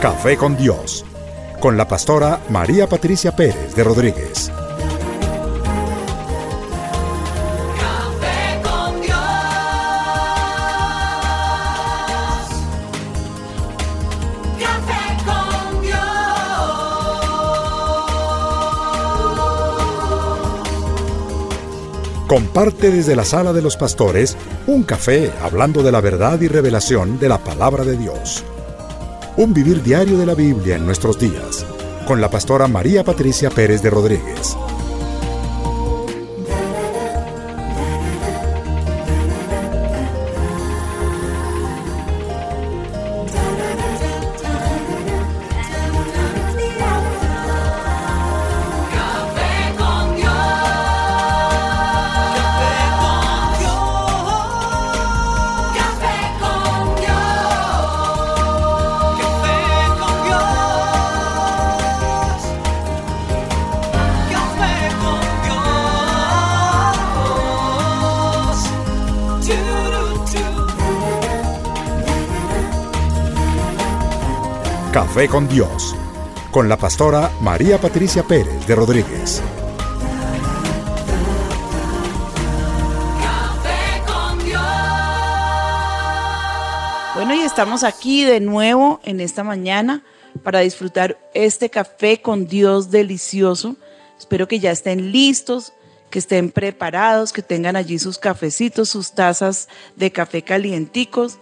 Café con Dios, con la pastora María Patricia Pérez de Rodríguez. Café con Dios. Café con Dios. Comparte desde la sala de los pastores un café hablando de la verdad y revelación de la palabra de Dios. Un vivir diario de la Biblia en nuestros días, con la pastora María Patricia Pérez de Rodríguez. Con Dios, con la pastora María Patricia Pérez de Rodríguez. Café con Dios. Bueno, y estamos aquí de nuevo en esta mañana para disfrutar este café con Dios delicioso. Espero que ya estén listos, que estén preparados, que tengan allí sus cafecitos, sus tazas de café calienticos.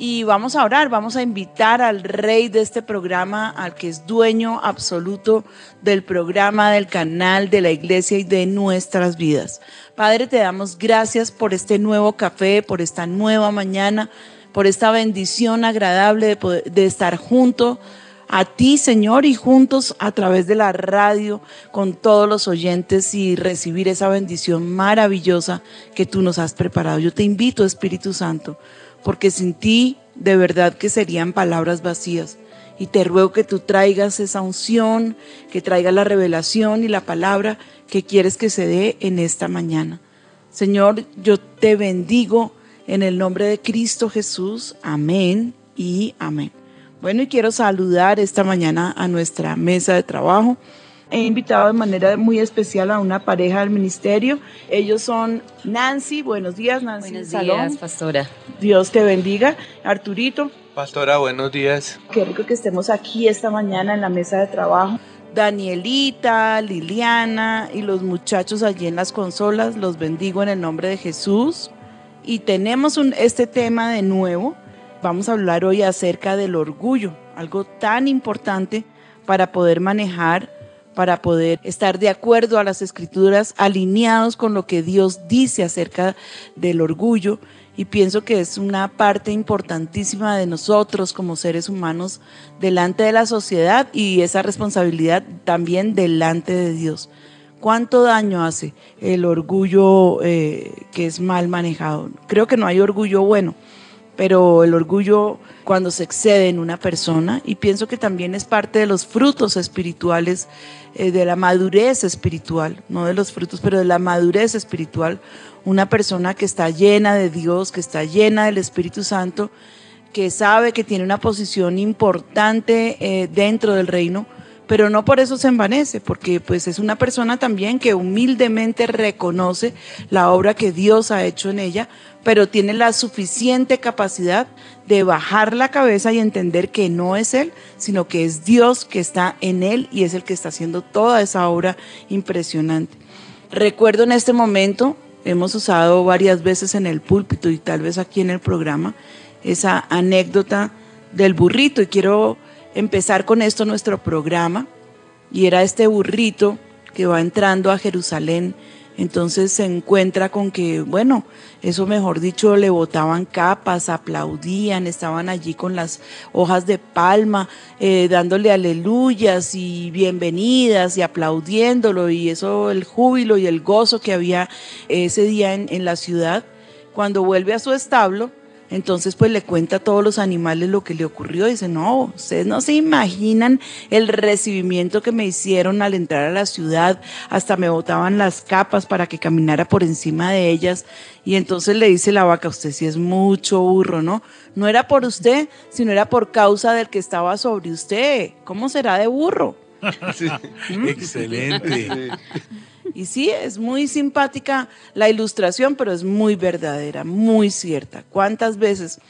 Y vamos a orar, vamos a invitar al rey de este programa, al que es dueño absoluto del programa, del canal, de la iglesia y de nuestras vidas. Padre, te damos gracias por este nuevo café, por esta nueva mañana, por esta bendición agradable de, poder- de estar junto a ti, Señor, y juntos a través de la radio con todos los oyentes y recibir esa bendición maravillosa que tú nos has preparado. Yo te invito, Espíritu Santo, porque sin ti de verdad que serían palabras vacías. Y te ruego que tú traigas esa unción, que traigas la revelación y la palabra que quieres que se dé en esta mañana. Señor, yo te bendigo en el nombre de Cristo Jesús. Amén y amén. Bueno, y quiero saludar esta mañana a nuestra mesa de trabajo. He invitado de manera muy especial a una pareja del ministerio. Ellos son Nancy. Buenos días, Nancy. Buenos Salón. días, pastora. Dios te bendiga. Arturito, Pastora, buenos días. qué rico que estemos aquí esta mañana en la mesa de trabajo. Danielita, Liliana y los muchachos allí en las consolas, los bendigo en el nombre de Jesús. Y tenemos un, este tema de nuevo. Vamos a hablar hoy acerca del orgullo, algo tan importante para poder manejar, para poder estar de acuerdo a las escrituras, alineados con lo que Dios dice acerca del orgullo. Y pienso que es una parte importantísima de nosotros como seres humanos delante de la sociedad y esa responsabilidad también delante de Dios. ¿Cuánto daño hace el orgullo eh, que es mal manejado? Creo que no hay orgullo bueno, pero el orgullo cuando se excede en una persona y pienso que también es parte de los frutos espirituales, eh, de la madurez espiritual, no de los frutos, pero de la madurez espiritual. Una persona que está llena de Dios, que está llena del Espíritu Santo, que sabe que tiene una posición importante eh, dentro del reino, pero no por eso se envanece, porque pues es una persona también que humildemente reconoce la obra que Dios ha hecho en ella, pero tiene la suficiente capacidad de bajar la cabeza y entender que no es él, sino que es Dios que está en él y es el que está haciendo toda esa obra impresionante. Recuerdo en este momento, hemos usado varias veces en el púlpito y tal vez aquí en el programa, esa anécdota del burrito y quiero empezar con esto nuestro programa. Y era este burrito que va entrando a Jerusalén. Entonces se encuentra con que, bueno, eso mejor dicho, le botaban capas, aplaudían, estaban allí con las hojas de palma, eh, dándole aleluyas y bienvenidas y aplaudiéndolo. Y eso, el júbilo y el gozo que había ese día en, en la ciudad. Cuando vuelve a su establo, Entonces pues le cuenta a todos los animales lo que le ocurrió. Dice, no, ustedes no se imaginan el recibimiento que me hicieron al entrar a la ciudad. Hasta me botaban las capas para que caminara por encima de ellas. Y entonces le dice la vaca, usted sí es mucho burro, ¿no? No era por usted, sino era por causa del que estaba sobre usted. ¿Cómo será de burro? Excelente. Y sí, es muy simpática la ilustración, pero es muy verdadera, muy cierta. ¿Cuántas veces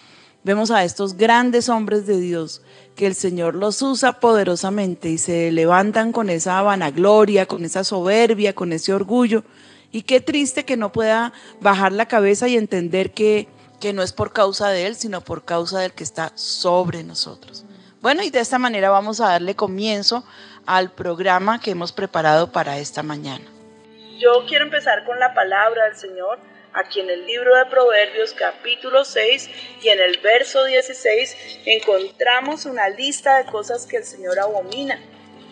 vemos a estos grandes hombres de Dios que el Señor los usa poderosamente y se levantan con esa vanagloria, con esa soberbia, con ese orgullo? Y qué triste que no pueda bajar la cabeza y entender que, que no es por causa de Él, sino por causa del que está sobre nosotros. Bueno, y de esta manera vamos a darle comienzo al programa que hemos preparado para esta mañana. Yo quiero empezar con la palabra del Señor, aquí en el libro de Proverbios capítulo 6 y en el verso 16 encontramos una lista de cosas que el Señor abomina.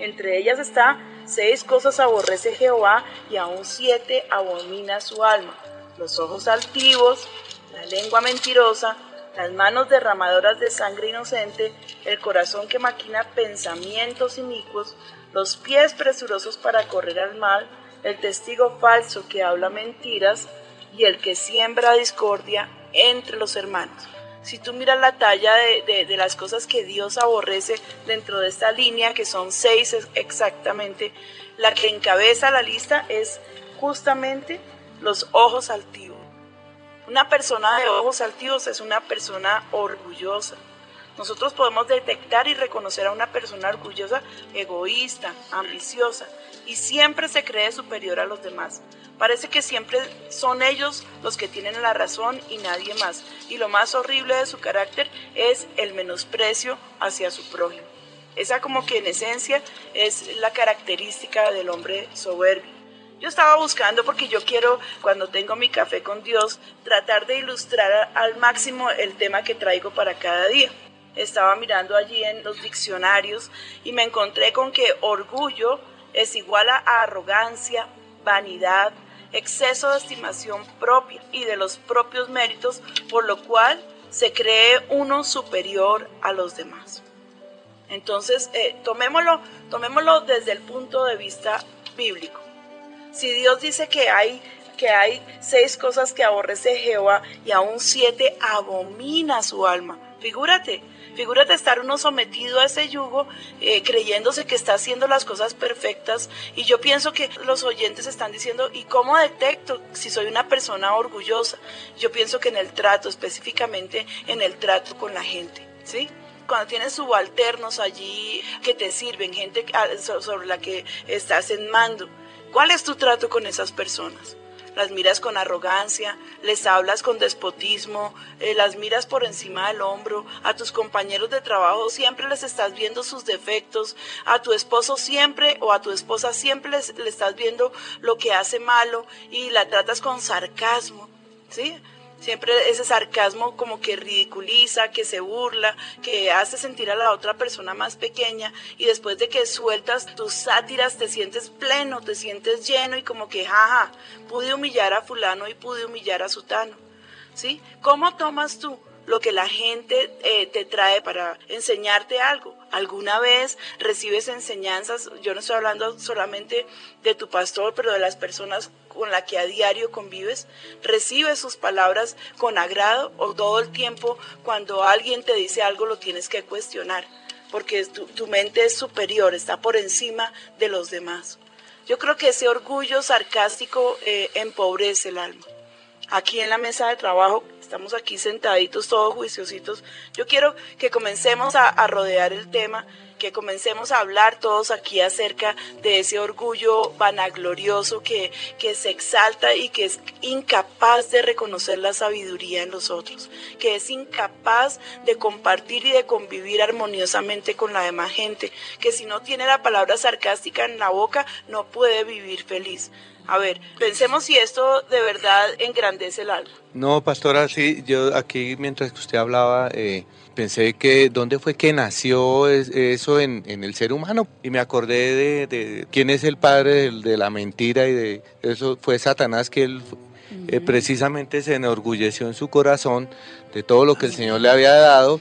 Entre ellas está seis cosas aborrece Jehová y aún siete abomina su alma. Los ojos altivos, la lengua mentirosa, las manos derramadoras de sangre inocente, el corazón que maquina pensamientos inicuos, los pies presurosos para correr al mal, el testigo falso que habla mentiras y el que siembra discordia entre los hermanos. Si tú miras la talla de, de- de las cosas que Dios aborrece dentro de esta línea, que son seis exactamente, la que encabeza la lista es justamente los ojos altivos. Una persona de ojos altivos es una persona orgullosa. Nosotros podemos detectar y reconocer a una persona orgullosa, egoísta, ambiciosa y siempre se cree superior a los demás. Parece que siempre son ellos los que tienen la razón y nadie más. Y lo más horrible de su carácter es el menosprecio hacia su prójimo. Esa como que en esencia es la característica del hombre soberbio. Yo estaba buscando porque yo quiero, cuando tengo mi café con Dios, tratar de ilustrar al máximo el tema que traigo para cada día. Estaba mirando allí en los diccionarios y me encontré con que orgullo es igual a arrogancia, vanidad, exceso de estimación propia y de los propios méritos, por lo cual se cree uno superior a los demás. Entonces, eh, tomémoslo, tomémoslo desde el punto de vista bíblico. Si Dios dice que hay, que hay seis cosas que aborrece Jehová y aún siete abomina su alma, figúrate, figúrate estar uno sometido a ese yugo eh, creyéndose que está haciendo las cosas perfectas y yo pienso que los oyentes están diciendo, ¿y cómo detecto si soy una persona orgullosa? Yo pienso que en el trato, específicamente en el trato con la gente, ¿sí? cuando tienes subalternos allí que te sirven, gente so- sobre la que estás en mando, ¿cuál es tu trato con esas personas? Las miras con arrogancia, les hablas con despotismo, eh, las miras por encima del hombro, a tus compañeros de trabajo siempre les estás viendo sus defectos, a tu esposo siempre o a tu esposa siempre les- le estás viendo lo que hace malo y la tratas con sarcasmo, ¿sí? Siempre ese sarcasmo como que ridiculiza, que se burla, que hace sentir a la otra persona más pequeña y después de que sueltas tus sátiras te sientes pleno, te sientes lleno y como que jaja, pude humillar a fulano y pude humillar a sutano. ¿Sí? ¿Cómo tomas tú lo que la gente eh, te trae para enseñarte algo? ¿Alguna vez recibes enseñanzas? Yo no estoy hablando solamente de tu pastor, pero de las personas con las que a diario convives. ¿Recibes sus palabras con agrado o todo el tiempo cuando alguien te dice algo lo tienes que cuestionar? Porque tu, mente es superior, está por encima de los demás. Yo creo que ese orgullo sarcástico eh, empobrece el alma aquí en la mesa de trabajo, estamos aquí sentaditos todos juiciositos, yo quiero que comencemos a, rodear el tema, que comencemos a hablar todos aquí acerca de ese orgullo vanaglorioso que, que se exalta y que es incapaz de reconocer la sabiduría en los otros, que es incapaz de compartir y de convivir armoniosamente con la demás gente, que si no tiene la palabra sarcástica en la boca no puede vivir feliz. A ver, pensemos si esto de verdad engrandece el alma. No, pastora, sí, yo aquí mientras que usted hablaba, eh, pensé que dónde fue que nació es- eso en, en el ser humano y me acordé de, de quién es el padre de, la mentira y de eso fue Satanás que él eh, precisamente se enorgulleció en su corazón de todo lo que el Señor le había dado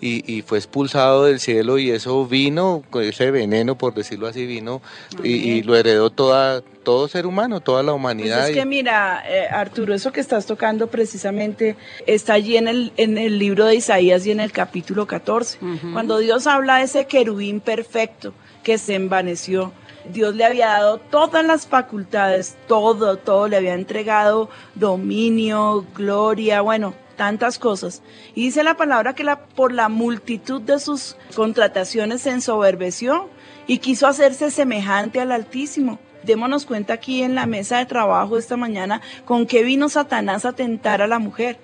y, y fue expulsado del cielo y eso vino, ese veneno, por decirlo así, vino y, lo heredó toda, todo ser humano, toda la Pues humanidad. es y- que mira, eh, Arturo, eso que estás tocando precisamente está allí en el, en el libro de Isaías y en el capítulo 14. Cuando Dios habla de ese querubín perfecto que se envaneció, Dios le había dado todas las facultades, todo, todo, le había entregado dominio, gloria, bueno, tantas cosas. Y dice la palabra que la, por la multitud de sus contrataciones se ensoberbeció y quiso hacerse semejante al Altísimo. Démonos cuenta aquí en la mesa de trabajo esta mañana con qué vino Satanás a tentar a la mujer.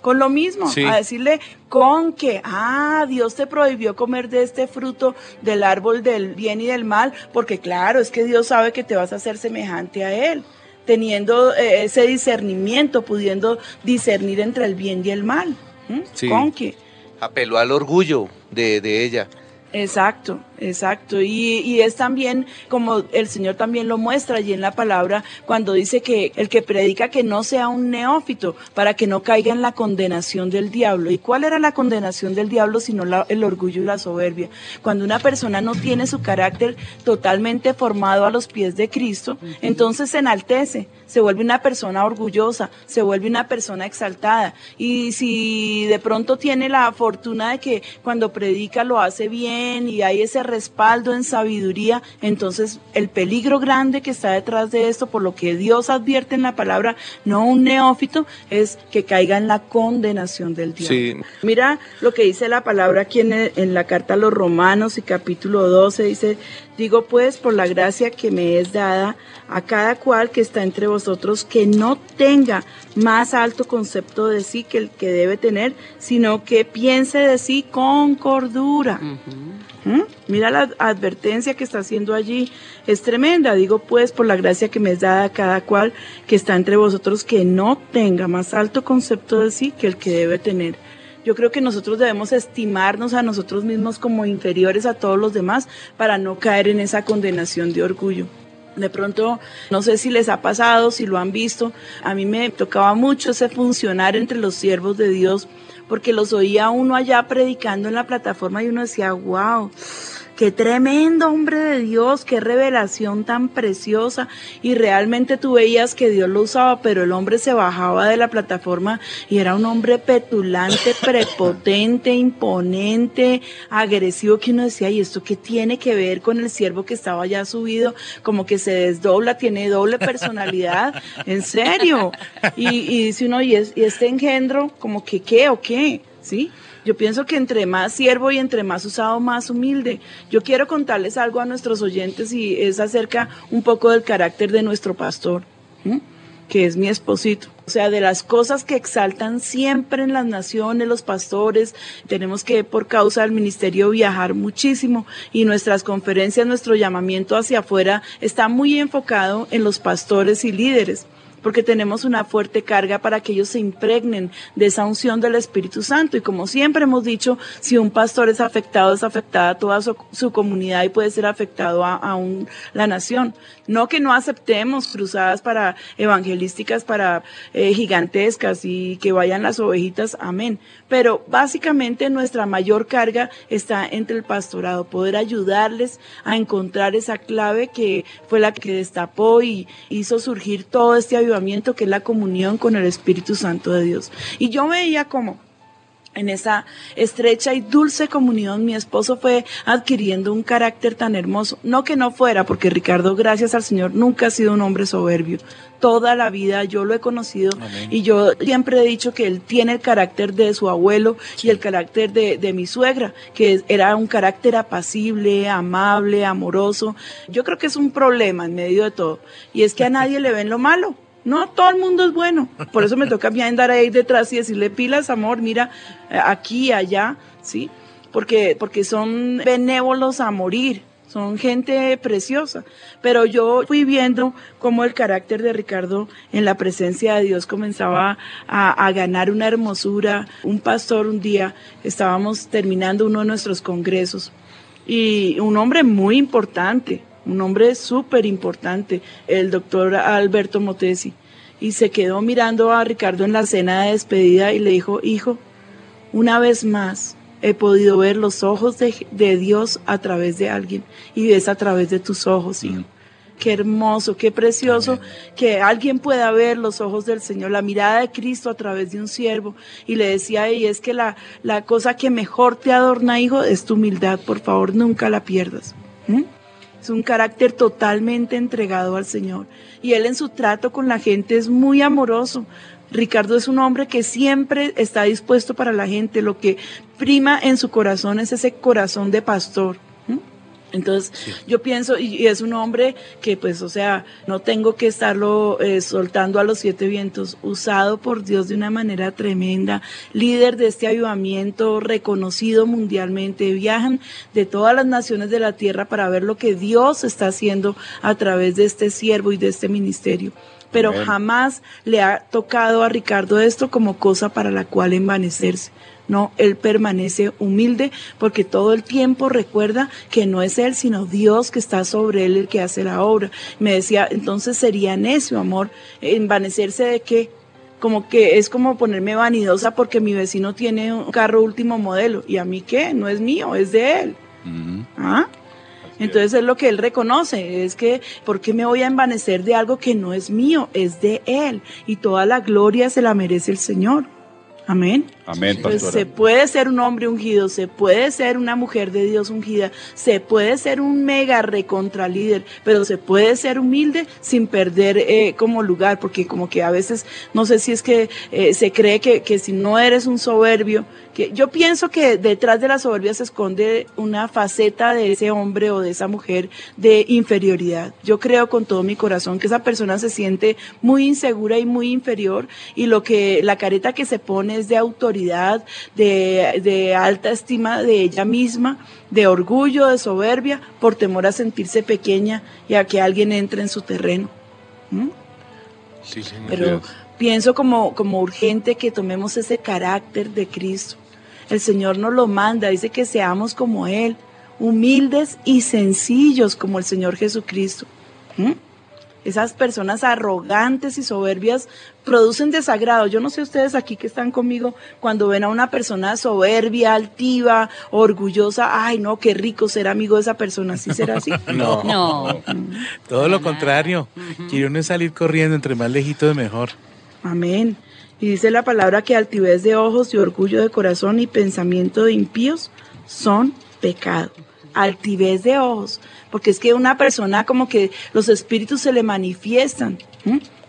Con lo mismo, Sí. a decirle con que, ah, Dios te prohibió comer de este fruto del árbol del bien y del mal, porque claro, es que Dios sabe que te vas a hacer semejante a Él, teniendo eh, ese discernimiento, pudiendo discernir entre el bien y el mal. ¿m? Sí. Con que. apeló al orgullo de, de ella. Exacto, exacto. Y, y es también como el Señor también lo muestra allí en la palabra cuando dice que el que predica que no sea un neófito para que no caiga en la condenación del diablo. ¿Y cuál era la condenación del diablo sino la- el orgullo y la soberbia? Cuando una persona no tiene su carácter totalmente formado a los pies de Cristo, entonces se enaltece, se vuelve una persona orgullosa, se vuelve una persona exaltada. Y si de pronto tiene la fortuna de que cuando predica lo hace bien y hay ese respaldo en sabiduría, entonces el peligro grande que está detrás de esto, por lo que Dios advierte en la palabra, no un neófito, es que caiga en la condenación del diablo. Sí. Mira lo que dice la palabra aquí en, el- en la carta a los Romanos y capítulo 12, dice, digo pues por la gracia que me es dada a cada cual que está entre vosotros, que no tenga más alto concepto de sí que el que debe tener, sino que piense de sí con cordura. ¿Mm? Mira la advertencia que está haciendo allí, es tremenda. Digo pues, por la gracia que me es dada a cada cual que está entre vosotros, que no tenga más alto concepto de sí que el que debe tener. Yo creo que nosotros debemos estimarnos a nosotros mismos como inferiores a todos los demás para no caer en esa condenación de orgullo. De pronto, no sé si les ha pasado, si lo han visto, a mí me tocaba mucho ese funcionar entre los siervos de Dios, porque los oía uno allá predicando en la plataforma y uno decía, wow, qué tremendo hombre de Dios, qué revelación tan preciosa. Y realmente tú veías que Dios lo usaba, pero el hombre se bajaba de la plataforma y era un hombre petulante, prepotente, imponente, agresivo, que uno decía, ¿y esto qué tiene que ver con el siervo que estaba allá subido? Como que se desdobla, tiene doble personalidad, en serio. Y, y dice uno, ¿y, es- y este engendro, como que qué o qué? ¿Sí? Yo pienso que entre más siervo y entre más usado, más humilde. Yo quiero contarles algo a nuestros oyentes y es acerca un poco del carácter de nuestro pastor, que es mi esposito. O sea, de las cosas que exaltan siempre en las naciones, los pastores, tenemos que por causa del ministerio viajar muchísimo y nuestras conferencias, nuestro llamamiento hacia afuera está muy enfocado en los pastores y líderes porque tenemos una fuerte carga para que ellos se impregnen de esa unción del Espíritu Santo. Y como siempre hemos dicho, si un pastor es afectado, es afectada toda su, comunidad y puede ser afectado a, a un- la nación. No que no aceptemos cruzadas para evangelísticas, para eh, gigantescas y que vayan las ovejitas, amén. Pero básicamente nuestra mayor carga está entre el pastorado, poder ayudarles a encontrar esa clave que fue la que destapó y hizo surgir todo este avivamiento que es la comunión con el Espíritu Santo de Dios. Y yo veía como en esa estrecha y dulce comunión, mi esposo fue adquiriendo un carácter tan hermoso. No que no fuera, porque Ricardo, gracias al Señor, nunca ha sido un hombre soberbio. Toda la vida yo lo he conocido y yo siempre he dicho que él tiene el carácter de su abuelo y el carácter de, de mi suegra, que era un carácter apacible, amable, amoroso. Yo creo que es un problema en medio de todo. Y es que a nadie le ven lo malo. No, todo el mundo es bueno. Por eso me toca a mí andar ahí detrás y decirle pilas, amor, mira, eh, aquí, allá, ¿sí? Porque, porque son benévolos a morir, son gente preciosa. Pero yo fui viendo cómo el carácter de Ricardo en la presencia de Dios comenzaba a, a ganar una hermosura. Un pastor un día, estábamos terminando uno de nuestros congresos y un hombre muy importante, un hombre súper importante, el doctor Alberto Motesi. y se quedó mirando a Ricardo en la cena de despedida y le dijo, hijo, una vez más he podido ver los ojos de, de Dios a través de alguien y es a través de tus ojos, hijo. Qué hermoso, qué precioso que alguien pueda ver los ojos del Señor, la mirada de Cristo a través de un siervo. Y le decía, y es que la, la cosa que mejor te adorna, hijo, es tu humildad. Por favor, nunca la pierdas. ¿Mm? Es un carácter totalmente entregado al Señor. Y él en su trato con la gente es muy amoroso. Ricardo es un hombre que siempre está dispuesto para la gente. Lo que prima en su corazón es ese corazón de pastor. Entonces, yo pienso, y, y es un hombre que, pues, o sea, no tengo que estarlo eh, soltando a los siete vientos, usado por Dios de una manera tremenda, líder de este avivamiento, reconocido mundialmente, viajan de todas las naciones de la tierra para ver lo que Dios está haciendo a través de este siervo y de este ministerio. Pero jamás le ha tocado a Ricardo esto como cosa para la cual envanecerse. No, él permanece humilde porque todo el tiempo recuerda que no es él, sino Dios que está sobre él el que hace la obra. Me decía, entonces sería necio, amor, envanecerse de qué? Como que es como ponerme vanidosa porque mi vecino tiene un carro último modelo y a mí qué, no es mío, es de él. ¿Ah? Entonces es lo que él reconoce, es que ¿por qué me voy a envanecer de algo que no es mío? Es de él y toda la gloria se la merece el Señor. Amén. Amén, Pues pastora. se puede ser un hombre ungido, se puede ser una mujer de Dios ungida, se puede ser un mega recontra líder, pero se puede ser humilde sin perder eh, como lugar, porque como que a veces, no sé si es que eh, se cree que, que si no eres un soberbio, que yo pienso que detrás de la soberbia se esconde una faceta de ese hombre o de esa mujer de inferioridad. Yo creo con todo mi corazón que esa persona se siente muy insegura y muy inferior y lo que la careta que se pone es de autoridad, de, de alta estima de ella misma, de orgullo, de soberbia, por temor a sentirse pequeña y a que alguien entre en su terreno. ¿Mm? Sí. Pero pienso como, como urgente que tomemos ese carácter de Cristo. El Señor nos lo manda, dice que seamos como Él, humildes y sencillos como el Señor Jesucristo. ¿Mm? Esas personas arrogantes y soberbias producen desagrado. Yo no sé ustedes aquí que están conmigo cuando ven a una persona soberbia, altiva, orgullosa. Ay, no, qué rico ser amigo de esa persona. ¿Sí será así? No. No. Todo lo contrario. Quiere uno salir corriendo, entre más lejito de mejor. Amén. Y dice la palabra que altivez de ojos y orgullo de corazón y pensamiento de impíos son pecado. Altivez de ojos. Porque es que una persona como que los espíritus se le manifiestan.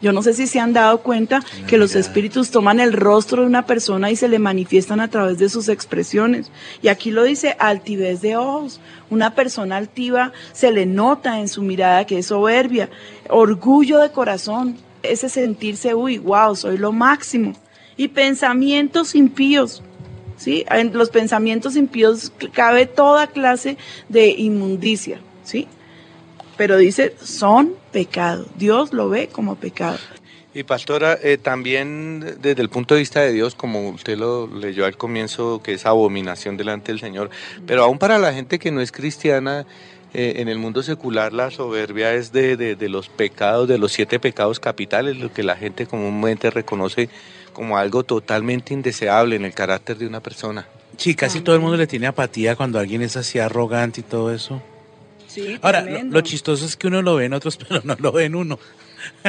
Yo no sé si se han dado cuenta que los espíritus toman el rostro de una persona y se le manifiestan a través de sus expresiones. Y aquí lo dice altivez de ojos. Una persona altiva se le nota en su mirada que es soberbia. Orgullo de corazón. Ese sentirse, uy, wow, soy lo máximo. Y pensamientos impíos. ¿sí? En los pensamientos impíos cabe toda clase de inmundicia, ¿sí? Pero dice, son pecado. Dios lo ve como pecado. Y pastora, eh, también desde el punto de vista de Dios, como usted lo leyó al comienzo, que es abominación delante del Señor, pero aún para la gente que no es cristiana, eh, en el mundo secular la soberbia es de, de- de los pecados, de los siete pecados capitales, lo que la gente comúnmente reconoce como algo totalmente indeseable en el carácter de una persona. Sí, casi todo el mundo le tiene apatía cuando alguien es así arrogante y todo eso. Sí, Ahora, lo, chistoso es que uno lo ve en otros, pero no lo ve en uno.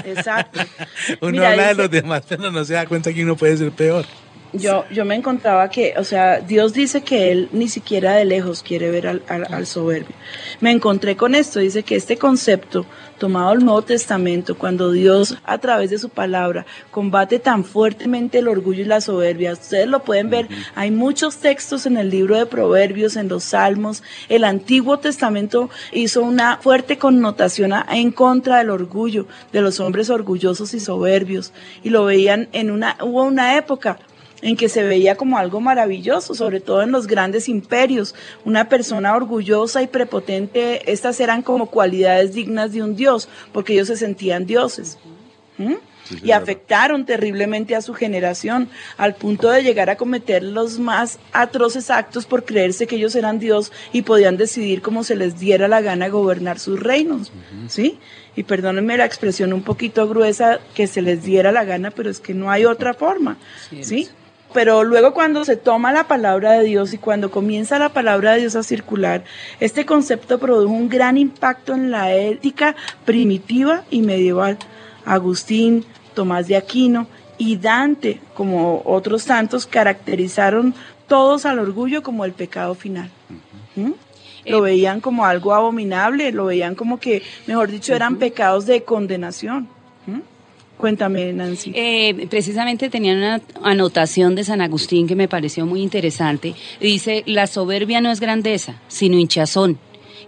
Exacto. Uno Mira, habla de los demás, pero no se da cuenta que uno puede ser peor. Yo, yo me encontraba que, o sea, Dios dice que Él ni siquiera de lejos quiere ver al, al- al soberbio. Me encontré con esto, dice que este concepto, tomado del Nuevo Testamento, cuando Dios a través de su palabra combate tan fuertemente el orgullo y la soberbia, ustedes lo pueden ver, hay muchos textos en el libro de Proverbios, en los Salmos, el Antiguo Testamento hizo una fuerte connotación en contra del orgullo, de los hombres orgullosos y soberbios, y lo veían en una, hubo una época en que se veía como algo maravilloso, sobre todo en los grandes imperios. Una persona orgullosa y prepotente, estas eran como cualidades dignas de un dios, porque ellos se sentían dioses. ¿Mm? Sí, y afectaron terriblemente a su generación, al punto de llegar a cometer los más atroces actos por creerse que ellos eran Dios y podían decidir como se les diera la gana gobernar sus reinos, ¿sí? Y perdónenme la expresión un poquito gruesa, que se les diera la gana, pero es que no hay otra forma, ¿sí? Pero luego cuando se toma la palabra de Dios y cuando comienza la palabra de Dios a circular, este concepto produjo un gran impacto en la ética primitiva y medieval. Agustín, Tomás de Aquino y Dante, como otros tantos, caracterizaron todos al orgullo como el pecado final. ¿Mm? Lo veían como algo abominable, lo veían como que, mejor dicho, eran pecados de condenación. Cuéntame, Nancy. Eh, precisamente tenía una anotación de San Agustín que me pareció muy interesante. Dice, la soberbia no es grandeza, sino hinchazón.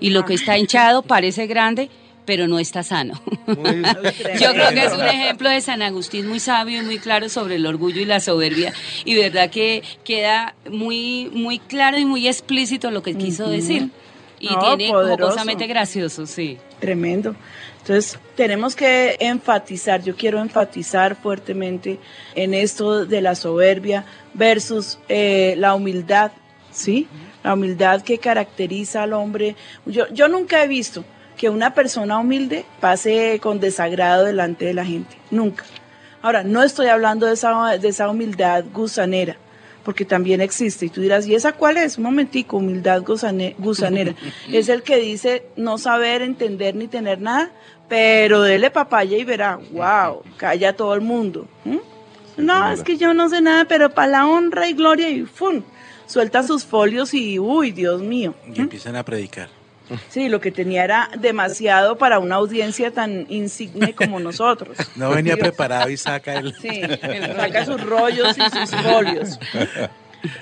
Y lo que está hinchado parece grande, pero no está sano. Yo creo que es un ejemplo de San Agustín muy sabio y muy claro sobre el orgullo y la soberbia. Y verdad que queda muy, muy claro y muy explícito lo que quiso decir. Y No, tiene poderoso. jocosamente gracioso, sí. Tremendo. Entonces, tenemos que enfatizar, yo quiero enfatizar fuertemente en esto de la soberbia versus eh, la humildad, ¿sí? La humildad que caracteriza al hombre. Yo, yo nunca he visto que una persona humilde pase con desagrado delante de la gente, nunca. Ahora, no estoy hablando de esa, de esa humildad gusanera, porque también existe. Y tú dirás, ¿y esa cuál es? Un momentico, humildad gusane- gusanera. es el que dice no saber, entender ni tener nada, pero dele papaya y verá, wow, calla a todo el mundo. No, es que yo no sé nada, pero para la honra y gloria y ¡fum! Suelta sus folios y, uy, Dios mío. Y empiezan a predicar. Sí, lo que tenía era demasiado para una audiencia tan insigne como nosotros. No venía Dios. preparado y saca el... Sí, saca sus rollos y sus folios.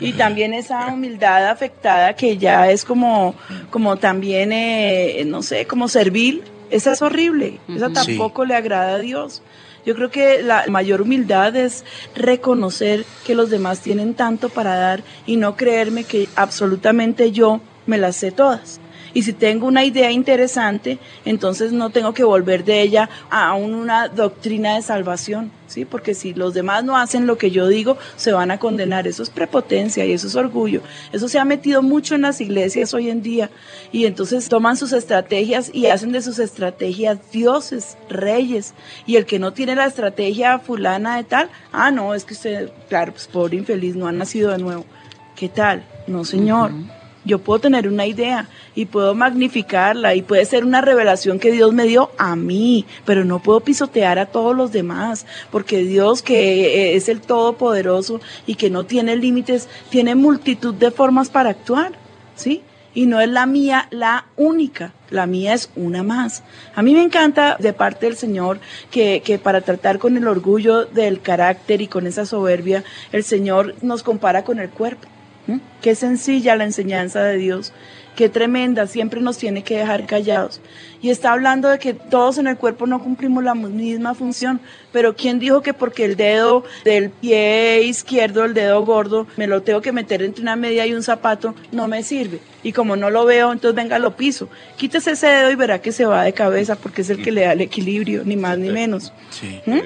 Y también esa humildad afectada que ya es como, como también, eh, no sé, como servil, esa es horrible, esa tampoco le agrada a Dios. Yo creo que la mayor humildad es reconocer que los demás tienen tanto para dar y no creerme que absolutamente yo me las sé todas. Y si tengo una idea interesante, entonces no tengo que volver de ella a un- una doctrina de salvación, ¿sí? Porque si los demás no hacen lo que yo digo, se van a condenar. Eso es prepotencia y eso es orgullo. Eso se ha metido mucho en las iglesias hoy en día. Y entonces toman sus estrategias y hacen de sus estrategias dioses, reyes. Y el que no tiene la estrategia fulana de tal, ah, no, es que usted, claro, pues pobre infeliz, no ha nacido de nuevo. ¿Qué tal? No, señor. Yo puedo tener una idea y puedo magnificarla y puede ser una revelación que Dios me dio a mí, pero no puedo pisotear a todos los demás, porque Dios que es el Todopoderoso y que no tiene límites, tiene multitud de formas para actuar, ¿sí? Y no es la mía la única, la mía es una más. A mí me encanta de parte del Señor que, que para tratar con el orgullo del carácter y con esa soberbia, el Señor nos compara con el cuerpo. ¿Mm? Qué sencilla la enseñanza de Dios, qué tremenda, siempre nos tiene que dejar callados. Y está hablando de que todos en el cuerpo no cumplimos la misma función, pero ¿quién dijo que porque el dedo del pie izquierdo, el dedo gordo, me lo tengo que meter entre una media y un zapato, no me sirve? Y como no lo veo, entonces venga, lo piso. Quítese ese dedo y verá que se va de cabeza porque es el que le da el equilibrio, ni más ni menos. Sí. ¿Mm?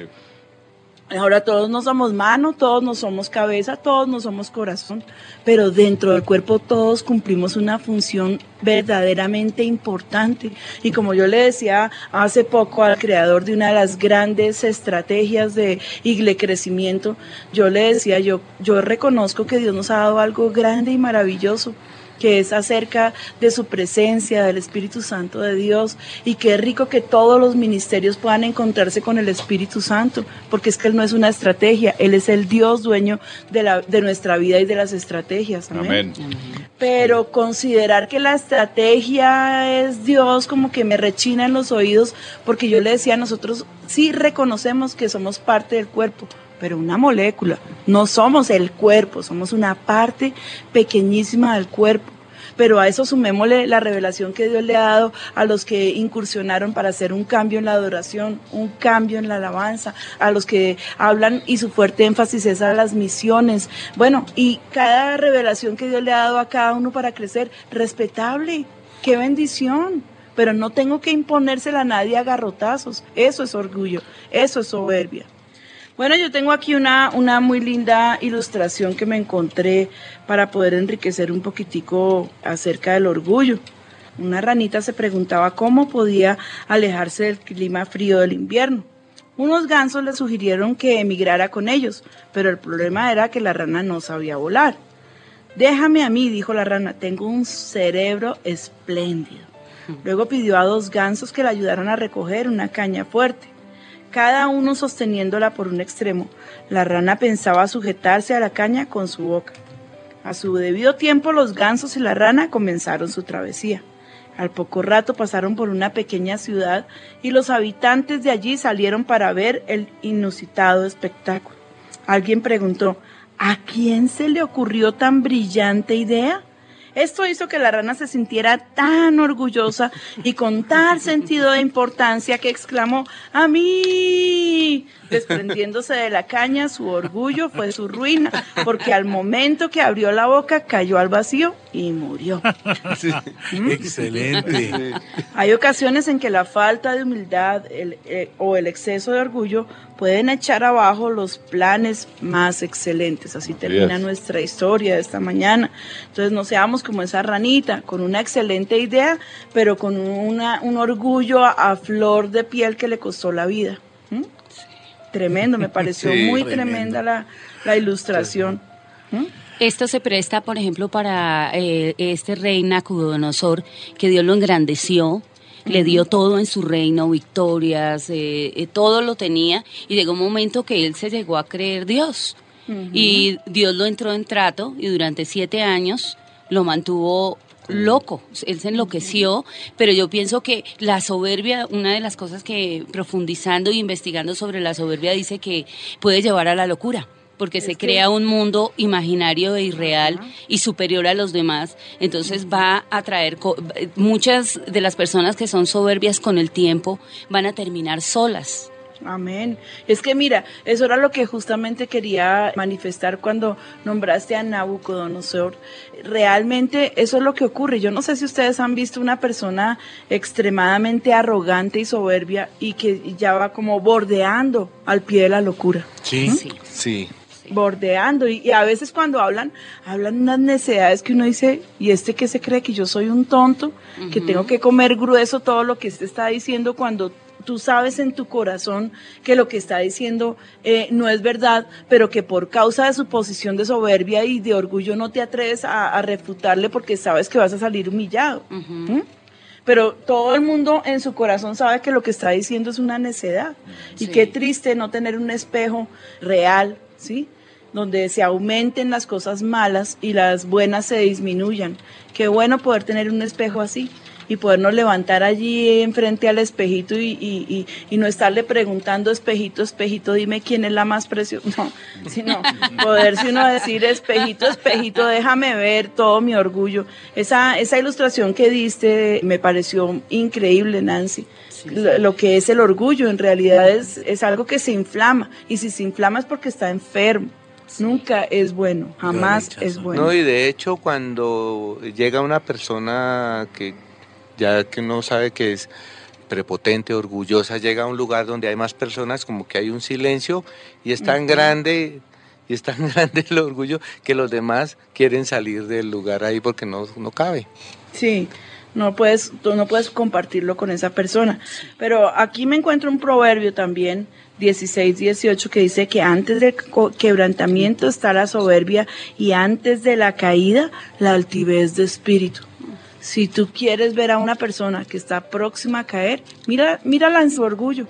Ahora todos no somos mano, todos no somos cabeza, todos no somos corazón, pero dentro del cuerpo todos cumplimos una función verdaderamente importante. Y como yo le decía hace poco al creador de una de las grandes estrategias de igle crecimiento, yo le decía, yo, yo reconozco que Dios nos ha dado algo grande y maravilloso que es acerca de su presencia, del Espíritu Santo de Dios, y qué rico que todos los ministerios puedan encontrarse con el Espíritu Santo, porque es que Él no es una estrategia, Él es el Dios dueño de, la, de nuestra vida y de las estrategias. Amén. Amén. Pero considerar que la estrategia es Dios como que me rechina en los oídos, porque yo le decía a nosotros, sí reconocemos que somos parte del cuerpo, pero una molécula, no somos el cuerpo, somos una parte pequeñísima del cuerpo. Pero a eso sumémosle la revelación que Dios le ha dado a los que incursionaron para hacer un cambio en la adoración, un cambio en la alabanza, a los que hablan y su fuerte énfasis es a las misiones. Bueno, y cada revelación que Dios le ha dado a cada uno para crecer, respetable, qué bendición. Pero no tengo que imponérsela a nadie a garrotazos. Eso es orgullo, eso es soberbia. Bueno, yo tengo aquí una, una muy linda ilustración que me encontré para poder enriquecer un poquitico acerca del orgullo. Una ranita se preguntaba cómo podía alejarse del clima frío del invierno. Unos gansos le sugirieron que emigrara con ellos, pero el problema era que la rana no sabía volar. Déjame a mí, dijo la rana, tengo un cerebro espléndido. Luego pidió a dos gansos que la ayudaran a recoger una caña fuerte, cada uno sosteniéndola por un extremo. La rana pensaba sujetarse a la caña con su boca. A su debido tiempo los gansos y la rana comenzaron su travesía. Al poco rato pasaron por una pequeña ciudad y los habitantes de allí salieron para ver el inusitado espectáculo. Alguien preguntó, ¿a quién se le ocurrió tan brillante idea? Esto hizo que la rana se sintiera tan orgullosa y con tal sentido de importancia que exclamó, ¡A mí! Desprendiéndose de la caña, su orgullo fue su ruina, porque al momento que abrió la boca cayó al vacío y murió. Excelente. Hay ocasiones en que la falta de humildad el- eh, o el exceso de orgullo pueden echar abajo los planes más excelentes. Así termina es. nuestra historia de esta mañana. Entonces no seamos como esa ranita, con una excelente idea, pero con una- un orgullo a, a flor de piel que le costó la vida. ¿Mm? Tremendo, me pareció Sí, muy tremendo. tremenda la, la ilustración. ¿Mm? Esto se presta, por ejemplo, para eh, este rey Nabucodonosor, que Dios lo engrandeció, le dio todo en su reino, victorias, eh, eh, todo lo tenía, y llegó un momento que él se llegó a creer Dios. Y Dios lo entró en trato y durante siete años lo mantuvo loco, él se enloqueció, pero yo pienso que la soberbia, una de las cosas que profundizando y investigando sobre la soberbia dice que puede llevar a la locura porque se crea un mundo imaginario e irreal y superior a los demás. Entonces va a traer, co- muchas de las personas que son soberbias con el tiempo van a terminar solas. Amén. Es que mira, eso era lo que justamente quería manifestar cuando nombraste a Nabucodonosor. Realmente eso es lo que ocurre. Yo no sé si ustedes han visto una persona extremadamente arrogante y soberbia y que ya va como bordeando al pie de la locura. Sí. Sí. Sí. Bordeando. Y, y a veces cuando hablan, hablan unas necesidades que uno dice, ¿y este que se cree que yo soy un tonto? Que tengo que comer grueso todo lo que este está diciendo cuando tú sabes en tu corazón que lo que está diciendo eh, no es verdad, pero que por causa de su posición de soberbia y de orgullo no te atreves a, a refutarle porque sabes que vas a salir humillado. ¿Mm? Pero todo el mundo en su corazón sabe que lo que está diciendo es una necedad. Y qué triste no tener un espejo real, ¿sí? Donde se aumenten las cosas malas y las buenas se disminuyan. Qué bueno poder tener un espejo así y podernos levantar allí enfrente al espejito y, y- y- y no estarle preguntando, espejito, espejito, dime quién es la más preciosa. No, sino poder uno decir, espejito, espejito, déjame ver todo mi orgullo. Esa, esa ilustración que diste me pareció increíble, Nancy. Lo, lo que es el orgullo en realidad es, es algo que se inflama y si se inflama es porque está enfermo. Nunca es bueno, jamás es bueno. No, y de hecho cuando llega una persona que ya que uno sabe que es prepotente, orgullosa, llega a un lugar donde hay más personas, como que hay un silencio y es tan grande y es tan grande el orgullo que los demás quieren salir del lugar ahí porque no, no cabe. Sí, no puedes, tú no puedes compartirlo con esa persona. Pero aquí me encuentro un proverbio también, 16, 18, que dice que antes del quebrantamiento está la soberbia y antes de la caída la altivez de espíritu. Si tú quieres ver a una persona que está próxima a caer, mira, mírala en su orgullo.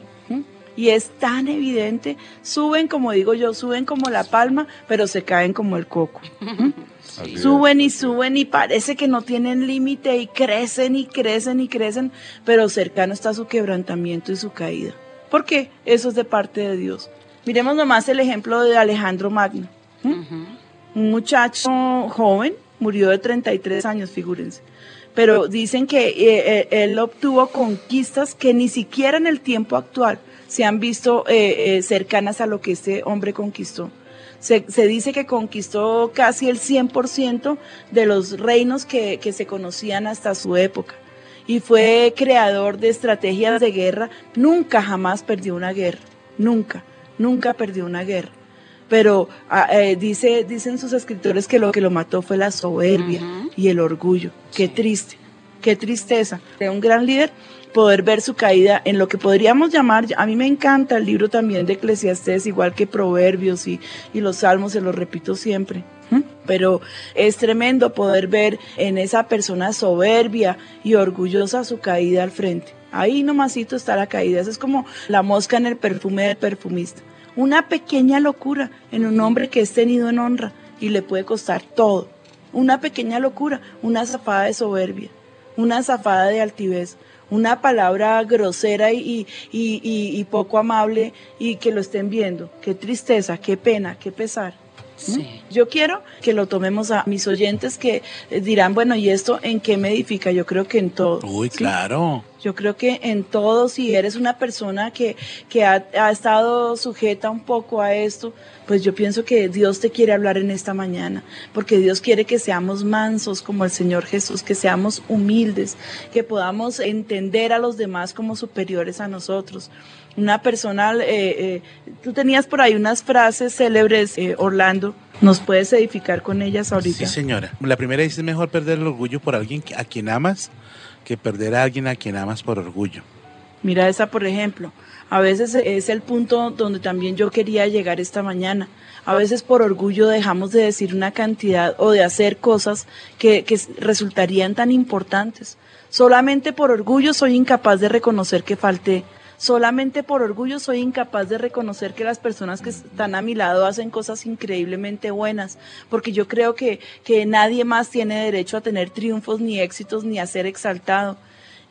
Y es tan evidente, suben como digo yo, suben como la palma, pero se caen como el coco. Suben y suben y parece que no tienen límite y crecen y crecen y crecen, pero cercano está su quebrantamiento y su caída. ¿Por qué? Eso es de parte de Dios. Miremos nomás el ejemplo de Alejandro Magno. Un muchacho joven, murió de 33 años, figúrense. Pero dicen que eh, eh, él obtuvo conquistas que ni siquiera en el tiempo actual se han visto eh, eh, cercanas a lo que este hombre conquistó. Se, se dice que conquistó casi el 100% de los reinos que, que se conocían hasta su época. Y fue creador de estrategias de guerra. Nunca jamás perdió una guerra. Nunca. nunca perdió una guerra. Pero ah, eh, dice, dicen sus escritores que lo que lo mató fue la soberbia y el orgullo. Qué triste, qué tristeza. De un gran líder poder ver su caída en lo que podríamos llamar, a mí me encanta el libro también de Eclesiastés, igual que Proverbios y, y los Salmos, se los repito siempre. Pero es tremendo poder ver en esa persona soberbia y orgullosa su caída al frente. Ahí nomasito está la caída. Eso es como la mosca en el perfume del perfumista. Una pequeña locura en un hombre que es tenido en honra y le puede costar todo. Una pequeña locura, una zafada de soberbia, una zafada de altivez, una palabra grosera y, y- y- poco amable y que lo estén viendo. Qué tristeza, qué pena, qué pesar. Sí. Yo quiero que lo tomemos a mis oyentes que eh, dirán, bueno, ¿y esto en qué me edifica? Yo creo que en todo. Uy, ¿sí? claro. Yo creo que en todo, si eres una persona que, que ha, ha estado sujeta un poco a esto, pues yo pienso que Dios te quiere hablar en esta mañana, porque Dios quiere que seamos mansos como el Señor Jesús, que seamos humildes, que podamos entender a los demás como superiores a nosotros. Una persona, eh, eh, tú tenías por ahí unas frases célebres, eh, Orlando, ¿nos puedes edificar con ellas ahorita? Sí, señora. La primera dice, es mejor perder el orgullo por alguien a quien amas que perder a alguien a quien amas por orgullo. Mira esa, por ejemplo. A veces es el punto donde también yo quería llegar esta mañana. A veces por orgullo dejamos de decir una cantidad o de hacer cosas que, que resultarían tan importantes. Solamente por orgullo soy incapaz de reconocer que falté. Solamente por orgullo soy incapaz de reconocer que las personas que están a mi lado hacen cosas increíblemente buenas, porque yo creo que, que nadie más tiene derecho a tener triunfos ni éxitos ni a ser exaltado.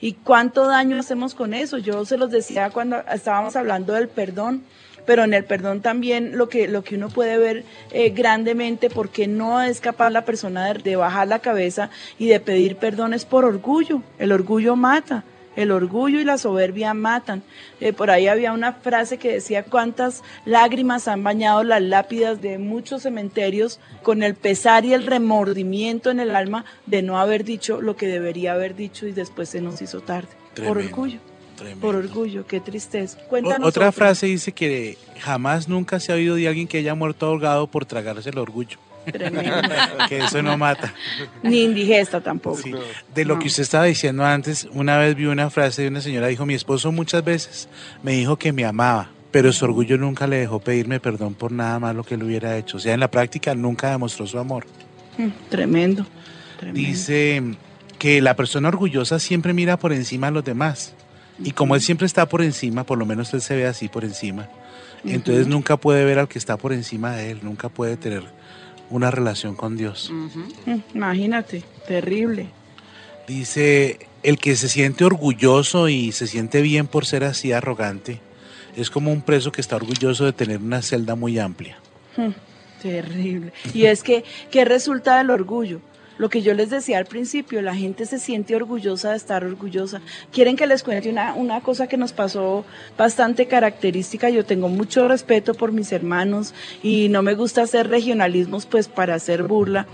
¿Y cuánto daño hacemos con eso? Yo se los decía cuando estábamos hablando del perdón, pero en el perdón también lo que, lo que uno puede ver eh, grandemente, porque no es capaz la persona de, de bajar la cabeza y de pedir perdón es por orgullo. El orgullo mata. El orgullo y la soberbia matan. Eh, por ahí había una frase que decía cuántas lágrimas han bañado las lápidas de muchos cementerios con el pesar y el remordimiento en el alma de no haber dicho lo que debería haber dicho y después se nos hizo tarde. Por orgullo, tremendo. por orgullo, qué tristeza. O- Cuéntanos otra otro. frase dice que jamás nunca se ha oído de alguien que haya muerto ahogado por tragarse el orgullo. Tremendo. Que eso no mata. Ni indigesta tampoco. Sí. De lo No. que usted estaba diciendo antes, una vez vi una frase de una señora, dijo, mi esposo muchas veces me dijo que me amaba, pero su orgullo nunca le dejó pedirme perdón por nada malo que él hubiera hecho. O sea, en la práctica nunca demostró su amor. Mm, Tremendo. tremendo. Dice que la persona orgullosa siempre mira por encima a los demás. Y como él siempre está por encima, por lo menos él se ve así por encima, entonces nunca puede ver al que está por encima de él, nunca puede tener una relación con Dios. Mm, Imagínate, terrible. Dice, el que se siente orgulloso y se siente bien por ser así arrogante, es como un preso que está orgulloso de tener una celda muy amplia. Mm, Terrible. Y es que, ¿qué resulta del orgullo? Lo que yo les decía al principio, la gente se siente orgullosa de estar orgullosa. Quieren que les cuente una, una cosa que nos pasó bastante característica. Yo tengo mucho respeto por mis hermanos y no me gusta hacer regionalismos pues para hacer burla.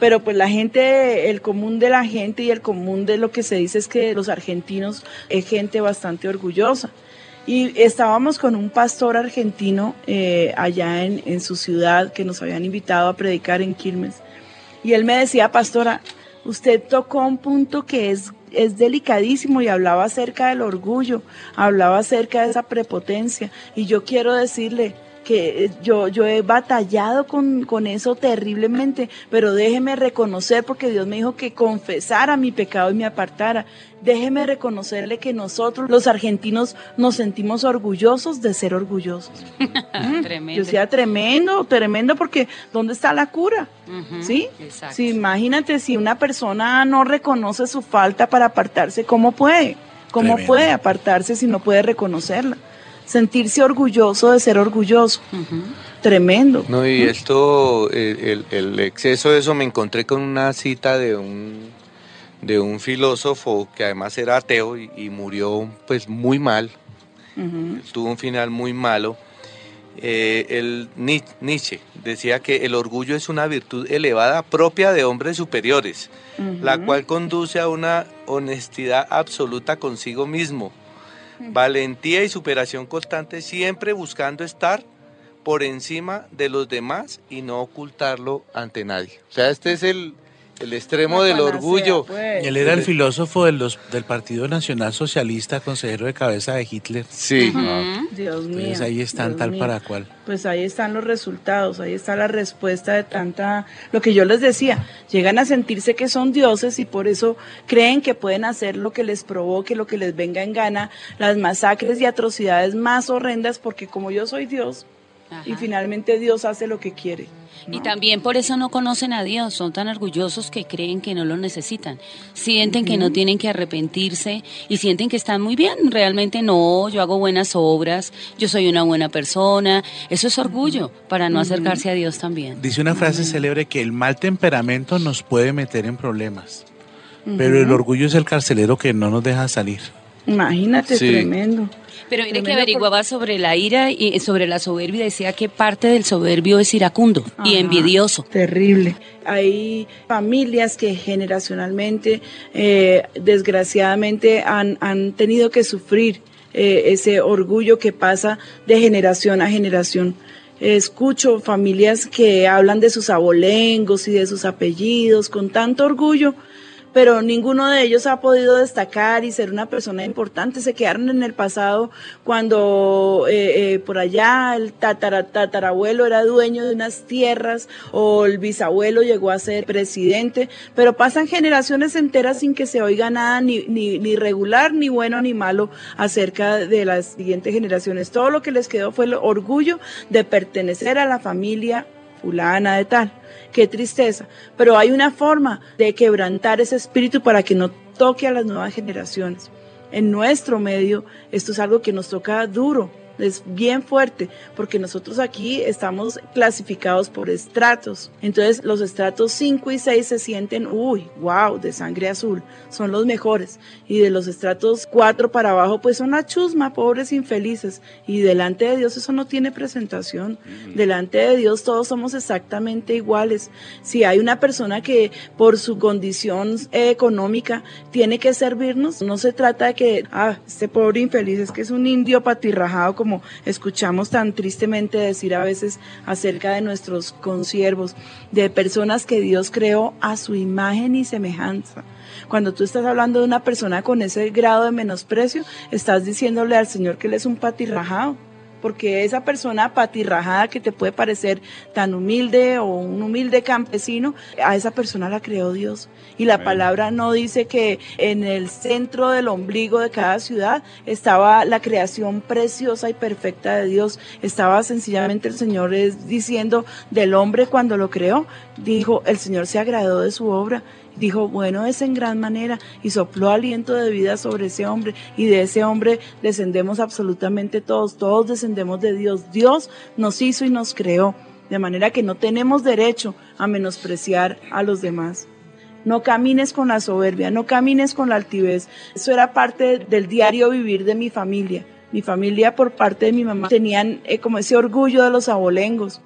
Pero pues la gente, el común de la gente y el común de lo que se dice es que los argentinos es gente bastante orgullosa. Y estábamos con un pastor argentino eh, allá en, en su ciudad que nos habían invitado a predicar en Quilmes. Y él me decía, pastora, usted tocó un punto que es, es delicadísimo y hablaba acerca del orgullo, hablaba acerca de esa prepotencia. Y yo quiero decirle que eh, yo, yo he batallado con, con eso terriblemente, pero déjeme reconocer, porque Dios me dijo que confesara mi pecado y me apartara. Déjeme reconocerle que nosotros, los argentinos, nos sentimos orgullosos de ser orgullosos. Yo Tremendo. decía, tremendo, tremendo, porque ¿dónde está la cura? ¿Sí? Exacto. Sí, imagínate si una persona no reconoce su falta para apartarse, ¿cómo puede? ¿Cómo Tremendo. puede apartarse si no puede reconocerla? Sentirse orgulloso de ser orgulloso. Tremendo. No, y esto, el, exceso de eso, me encontré con una cita de un, de un filósofo que además era ateo y, y murió pues muy mal, tuvo un final muy malo. Eh, el Ni- Nietzsche decía que el orgullo es una virtud elevada propia de hombres superiores, la cual conduce a una honestidad absoluta consigo mismo, valentía y superación constante, siempre buscando estar por encima de los demás y no ocultarlo ante nadie. O sea, este es el, el extremo del Panacea, orgullo. pues. Él era el filósofo de los, del Partido Nacional Socialista, consejero de cabeza de Hitler. Sí. Dios mío. Entonces ahí están Dios tal mío. para cual. Pues ahí están los resultados, ahí está la respuesta de tanta, lo que yo les decía, llegan a sentirse que son dioses y por eso creen que pueden hacer lo que les provoque, lo que les venga en gana, las masacres y atrocidades más horrendas porque como yo soy Dios y finalmente Dios hace lo que quiere. Y también por eso no conocen a Dios, son tan orgullosos que creen que no lo necesitan. Sienten que no tienen que arrepentirse y sienten que están muy bien. Realmente no, yo hago buenas obras, yo soy una buena persona. Eso es orgullo para no acercarse a Dios también. Dice una frase célebre que el mal temperamento nos puede meter en problemas, pero el orgullo es el carcelero que no nos deja salir. Imagínate, Sí. tremendo. Pero mire que averiguaba sobre la ira y sobre la soberbia, decía que parte del soberbio es iracundo y envidioso. Terrible. Hay familias que generacionalmente, eh, desgraciadamente, han, han tenido que sufrir eh, ese orgullo que pasa de generación a generación. Escucho familias que hablan de sus abolengos y de sus apellidos con tanto orgullo, pero ninguno de ellos ha podido destacar y ser una persona importante. Se quedaron en el pasado cuando eh, eh, por allá el tatara- tatarabuelo era dueño de unas tierras o el bisabuelo llegó a ser presidente, pero pasan generaciones enteras sin que se oiga nada ni, ni, ni regular, ni bueno, ni malo acerca de las siguientes generaciones. Todo lo que les quedó fue el orgullo de pertenecer a la familia fulana de tal. Qué tristeza. Pero hay una forma de quebrantar ese espíritu para que no toque a las nuevas generaciones. En nuestro medio, esto es algo que nos toca duro, es bien fuerte, porque nosotros aquí estamos clasificados por estratos. Entonces, los estratos 5 y 6 se sienten, uy, wow, de sangre azul, son los mejores. Y de los estratos 4 para abajo, pues son la chusma, pobres infelices. Y delante de Dios eso no tiene presentación. Delante de Dios todos somos exactamente iguales. Si hay una persona que por su condición eh, económica tiene que servirnos, no se trata de que, ah, este pobre infeliz es que es un indio patirrajado como escuchamos tan tristemente decir a veces acerca de nuestros consiervos, de personas que Dios creó a su imagen y semejanza. Cuando tú estás hablando de una persona con ese grado de menosprecio, estás diciéndole al Señor que él es un patirrajado porque esa persona patirrajada que te puede parecer tan humilde o un humilde campesino, a esa persona la creó Dios. Y la palabra no dice que en el centro del ombligo de cada ciudad estaba la creación preciosa y perfecta de Dios. Estaba sencillamente el Señor diciendo del hombre cuando lo creó, dijo, el Señor se agradó de su obra dijo, bueno, es en gran manera, y sopló aliento de vida sobre ese hombre, y de ese hombre descendemos absolutamente todos, todos descendemos de Dios. Dios nos hizo y nos creó, de manera que no tenemos derecho a menospreciar a los demás. No camines con la soberbia, no camines con la altivez. Eso era parte del diario vivir de mi familia. Mi familia por parte de mi mamá tenían eh, como ese orgullo de los abolengos.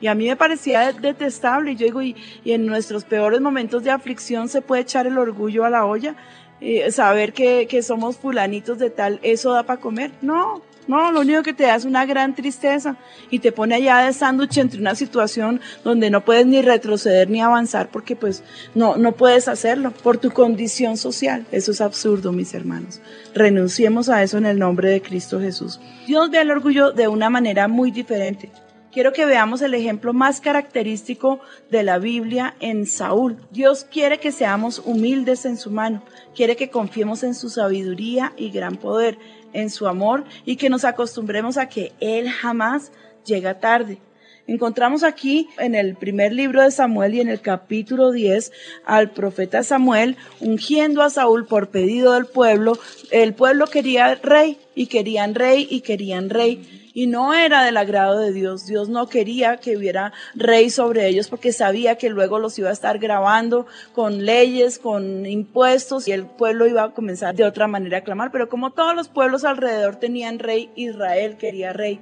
Y a mí me parecía detestable. Y yo digo, y, en nuestros peores momentos de aflicción se puede echar el orgullo a la olla. Eh, saber que, que somos fulanitos de tal, ¿eso da para comer? No, no, lo único que te da es una gran tristeza y te pone allá de sándwich entre una situación donde no puedes ni retroceder ni avanzar porque pues no, no puedes hacerlo por tu condición social. Eso es absurdo, mis hermanos. Renunciemos a eso en el nombre de Cristo Jesús. Dios ve el orgullo de una manera muy diferente quiero que veamos el ejemplo más característico de la Biblia en Saúl. Dios quiere que seamos humildes en su mano, quiere que confiemos en su sabiduría y gran poder, en su amor y que nos acostumbremos a que Él jamás llega tarde. Encontramos aquí en el primer libro de Samuel y en el capítulo 10 al profeta Samuel ungiendo a Saúl por pedido del pueblo. El pueblo quería rey y querían rey y querían rey y no era del agrado de Dios. Dios no quería que hubiera rey sobre ellos porque sabía que luego los iba a estar grabando con leyes, con impuestos y el pueblo iba a comenzar de otra manera a clamar. Pero como todos los pueblos alrededor tenían rey, Israel quería rey.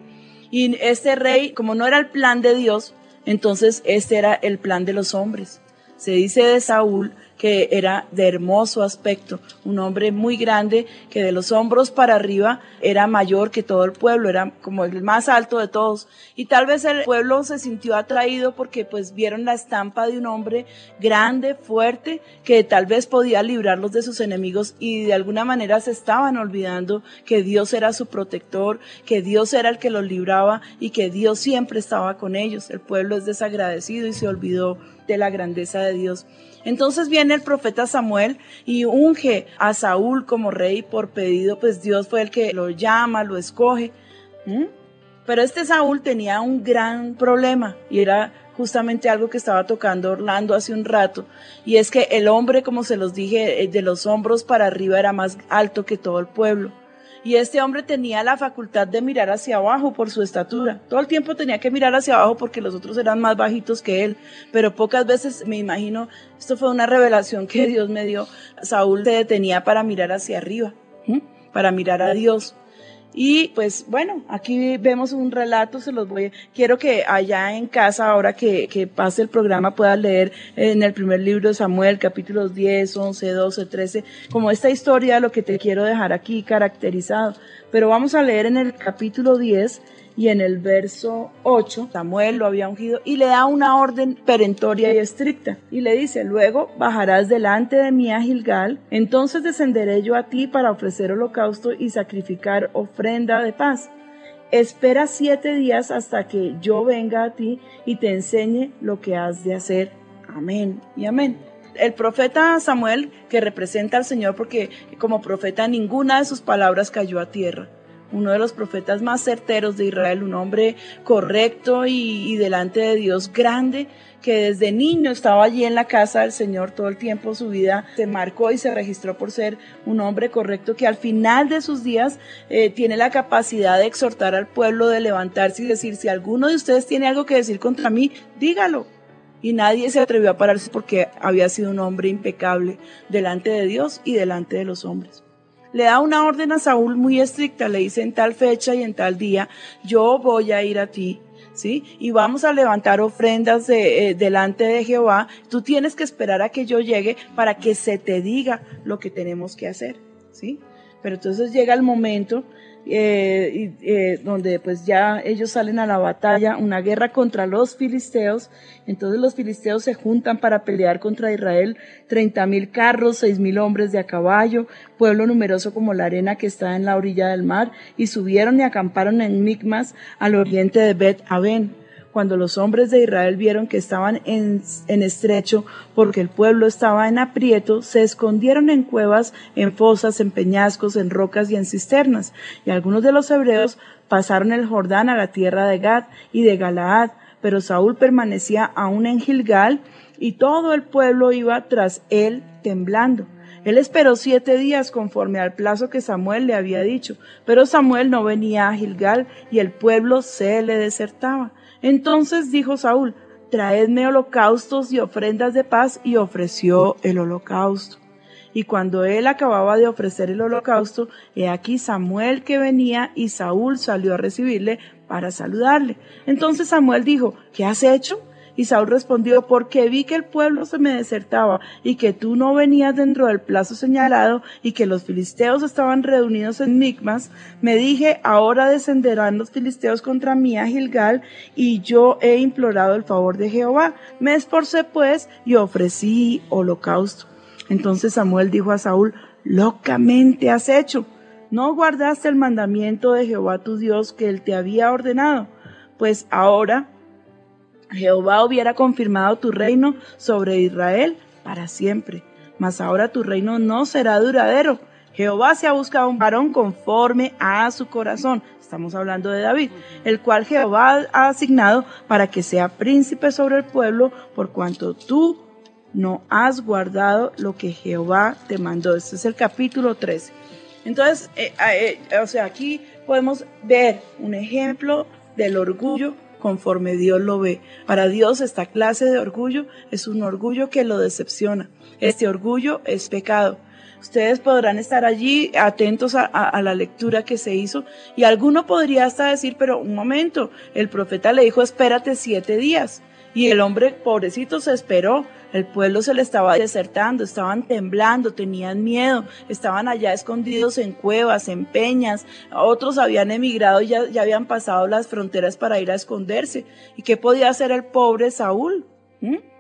Y este rey, como no era el plan de Dios, entonces este era el plan de los hombres. Se dice de Saúl que era de hermoso aspecto, un hombre muy grande que de los hombros para arriba era mayor que todo el pueblo, era como el más alto de todos. Y tal vez el pueblo se sintió atraído porque pues vieron la estampa de un hombre grande, fuerte, que tal vez podía librarlos de sus enemigos y de alguna manera se estaban olvidando que Dios era su protector, que Dios era el que los libraba y que Dios siempre estaba con ellos. El pueblo es desagradecido y se olvidó de la grandeza de Dios. Entonces viene el profeta Samuel y unge a Saúl como rey por pedido, pues Dios fue el que lo llama, lo escoge. Pero este Saúl tenía un gran problema y era justamente algo que estaba tocando Orlando hace un rato, y es que el hombre, como se los dije, eh, de los hombros para arriba era más alto que todo el pueblo. Y este hombre tenía la facultad de mirar hacia abajo por su estatura. Todo el tiempo tenía que mirar hacia abajo porque los otros eran más bajitos que él. Pero pocas veces, me imagino, esto fue una revelación que Dios me dio. Saúl se detenía para mirar hacia arriba, para mirar a Dios. Y pues bueno, aquí vemos un relato, se los voy, quiero que allá en casa, ahora que, que pase el programa, puedan leer en el primer libro de Samuel, capítulos 10, 11, 12, 13, como esta historia, lo que te quiero dejar aquí caracterizado. Pero vamos a leer en el capítulo 10 y en el verso 8, Samuel lo había ungido y le da una orden perentoria y estricta. Y le dice, luego bajarás delante de mí a Gilgal, entonces descenderé yo a ti para ofrecer holocausto y sacrificar ofrenda de paz. Espera siete días hasta que yo venga a ti y te enseñe lo que has de hacer. Amén y amén. El profeta Samuel, que representa al Señor porque como profeta ninguna de sus palabras cayó a tierra uno de los profetas más certeros de Israel, un hombre correcto y, delante de Dios grande, que desde niño estaba allí en la casa del Señor todo el tiempo, su vida se marcó y se registró por ser un hombre correcto que al final de sus días eh, tiene la capacidad de exhortar al pueblo, de levantarse y decir, si alguno de ustedes tiene algo que decir contra mí, dígalo. Y nadie se atrevió a pararse porque había sido un hombre impecable delante de Dios y delante de los hombres le da una orden a Saúl muy estricta, le dice en tal fecha y en tal día, yo voy a ir a ti, ¿sí? Y vamos a levantar ofrendas de, eh, delante de Jehová, tú tienes que esperar a que yo llegue para que se te diga lo que tenemos que hacer, ¿sí? Pero entonces llega el momento eh, eh, donde pues ya ellos salen a la batalla, una guerra contra los filisteos, entonces los filisteos se juntan para pelear contra Israel, treinta mil carros, seis mil hombres de a caballo, pueblo numeroso como la arena que está en la orilla del mar, y subieron y acamparon en Micmas al oriente de Bet Aben cuando los hombres de Israel vieron que estaban en, estrecho porque el pueblo estaba en aprieto, se escondieron en cuevas, en fosas, en peñascos, en rocas y en cisternas. Y algunos de los hebreos pasaron el Jordán a la tierra de Gad y de Galaad, pero Saúl permanecía aún en Gilgal y todo el pueblo iba tras él temblando. Él esperó siete días conforme al plazo que Samuel le había dicho, pero Samuel no venía a Gilgal y el pueblo se le desertaba. Entonces dijo Saúl, traedme holocaustos y ofrendas de paz, y ofreció el holocausto. Y cuando él acababa de ofrecer el holocausto, he aquí Samuel que venía, y Saúl salió a recibirle para saludarle. Entonces Samuel dijo, ¿qué has hecho? Y Saúl respondió, porque vi que el pueblo se me desertaba y que tú no venías dentro del plazo señalado y que los filisteos estaban reunidos en Micmas, me dije, ahora descenderán los filisteos contra mí a Gilgal y yo he implorado el favor de Jehová. Me esforcé pues y ofrecí holocausto. Entonces Samuel dijo a Saúl, locamente has hecho. No guardaste el mandamiento de Jehová tu Dios que él te había ordenado. Pues ahora Jehová hubiera confirmado tu reino sobre Israel para siempre. Mas ahora tu reino no será duradero. Jehová se ha buscado un varón conforme a su corazón. Estamos hablando de David, el cual Jehová ha asignado para que sea príncipe sobre el pueblo, por cuanto tú no has guardado lo que Jehová te mandó. Este es el capítulo 13. Entonces, eh, eh, o sea, aquí podemos ver un ejemplo del orgullo conforme Dios lo ve. Para Dios esta clase de orgullo es un orgullo que lo decepciona. Este orgullo es pecado. Ustedes podrán estar allí atentos a, a, la lectura que se hizo y alguno podría hasta decir, pero un momento, el profeta le dijo, espérate siete días. Y el hombre, pobrecito, se esperó. El pueblo se le estaba desertando, estaban temblando, tenían miedo, estaban allá escondidos en cuevas, en peñas. Otros habían emigrado y ya, ya habían pasado las fronteras para ir a esconderse. ¿Y qué podía hacer el pobre Saúl? ¿Mm?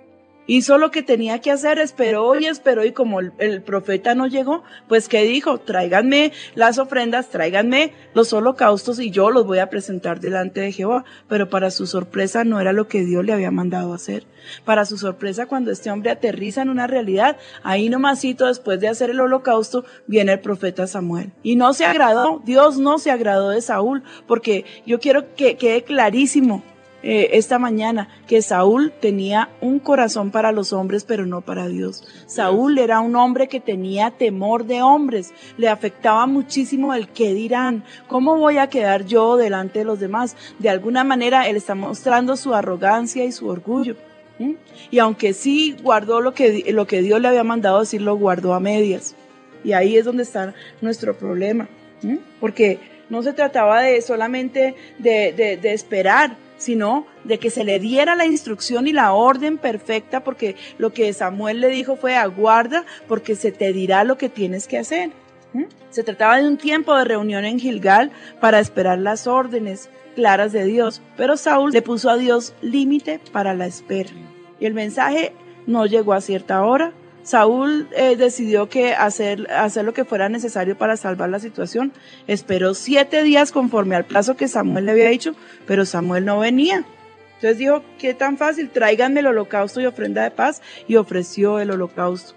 Hizo lo que tenía que hacer, esperó y esperó y como el, profeta no llegó, pues ¿qué dijo? Tráiganme las ofrendas, tráiganme los holocaustos y yo los voy a presentar delante de Jehová. Pero para su sorpresa no era lo que Dios le había mandado hacer. Para su sorpresa cuando este hombre aterriza en una realidad, ahí nomasito después de hacer el holocausto viene el profeta Samuel. Y no se agradó, Dios no se agradó de Saúl, porque yo quiero que quede clarísimo eh, esta mañana que Saúl tenía un corazón para los hombres, pero no para Dios. Saúl era un hombre que tenía temor de hombres, le afectaba muchísimo el qué dirán, cómo voy a quedar yo delante de los demás. De alguna manera él está mostrando su arrogancia y su orgullo. ¿m? Y aunque sí guardó lo que, lo que Dios le había mandado decir, lo guardó a medias. Y ahí es donde está nuestro problema. ¿m? Porque no se trataba de solamente de, de, de esperar, sino de que se le diera la instrucción y la orden perfecta, porque lo que Samuel le dijo fue aguarda, porque se te dirá lo que tienes que hacer. ¿Mm? Se trataba de un tiempo de reunión en Gilgal para esperar las órdenes claras de Dios, pero Saúl le puso a Dios límite para la espera. Y el mensaje no llegó a cierta hora. Saúl eh, decidió que hacer, hacer lo que fuera necesario para salvar la situación. Esperó siete días conforme al plazo que Samuel le había dicho, pero Samuel no venía. Entonces dijo, qué tan fácil, tráiganme el holocausto y ofrenda de paz, y ofreció el holocausto.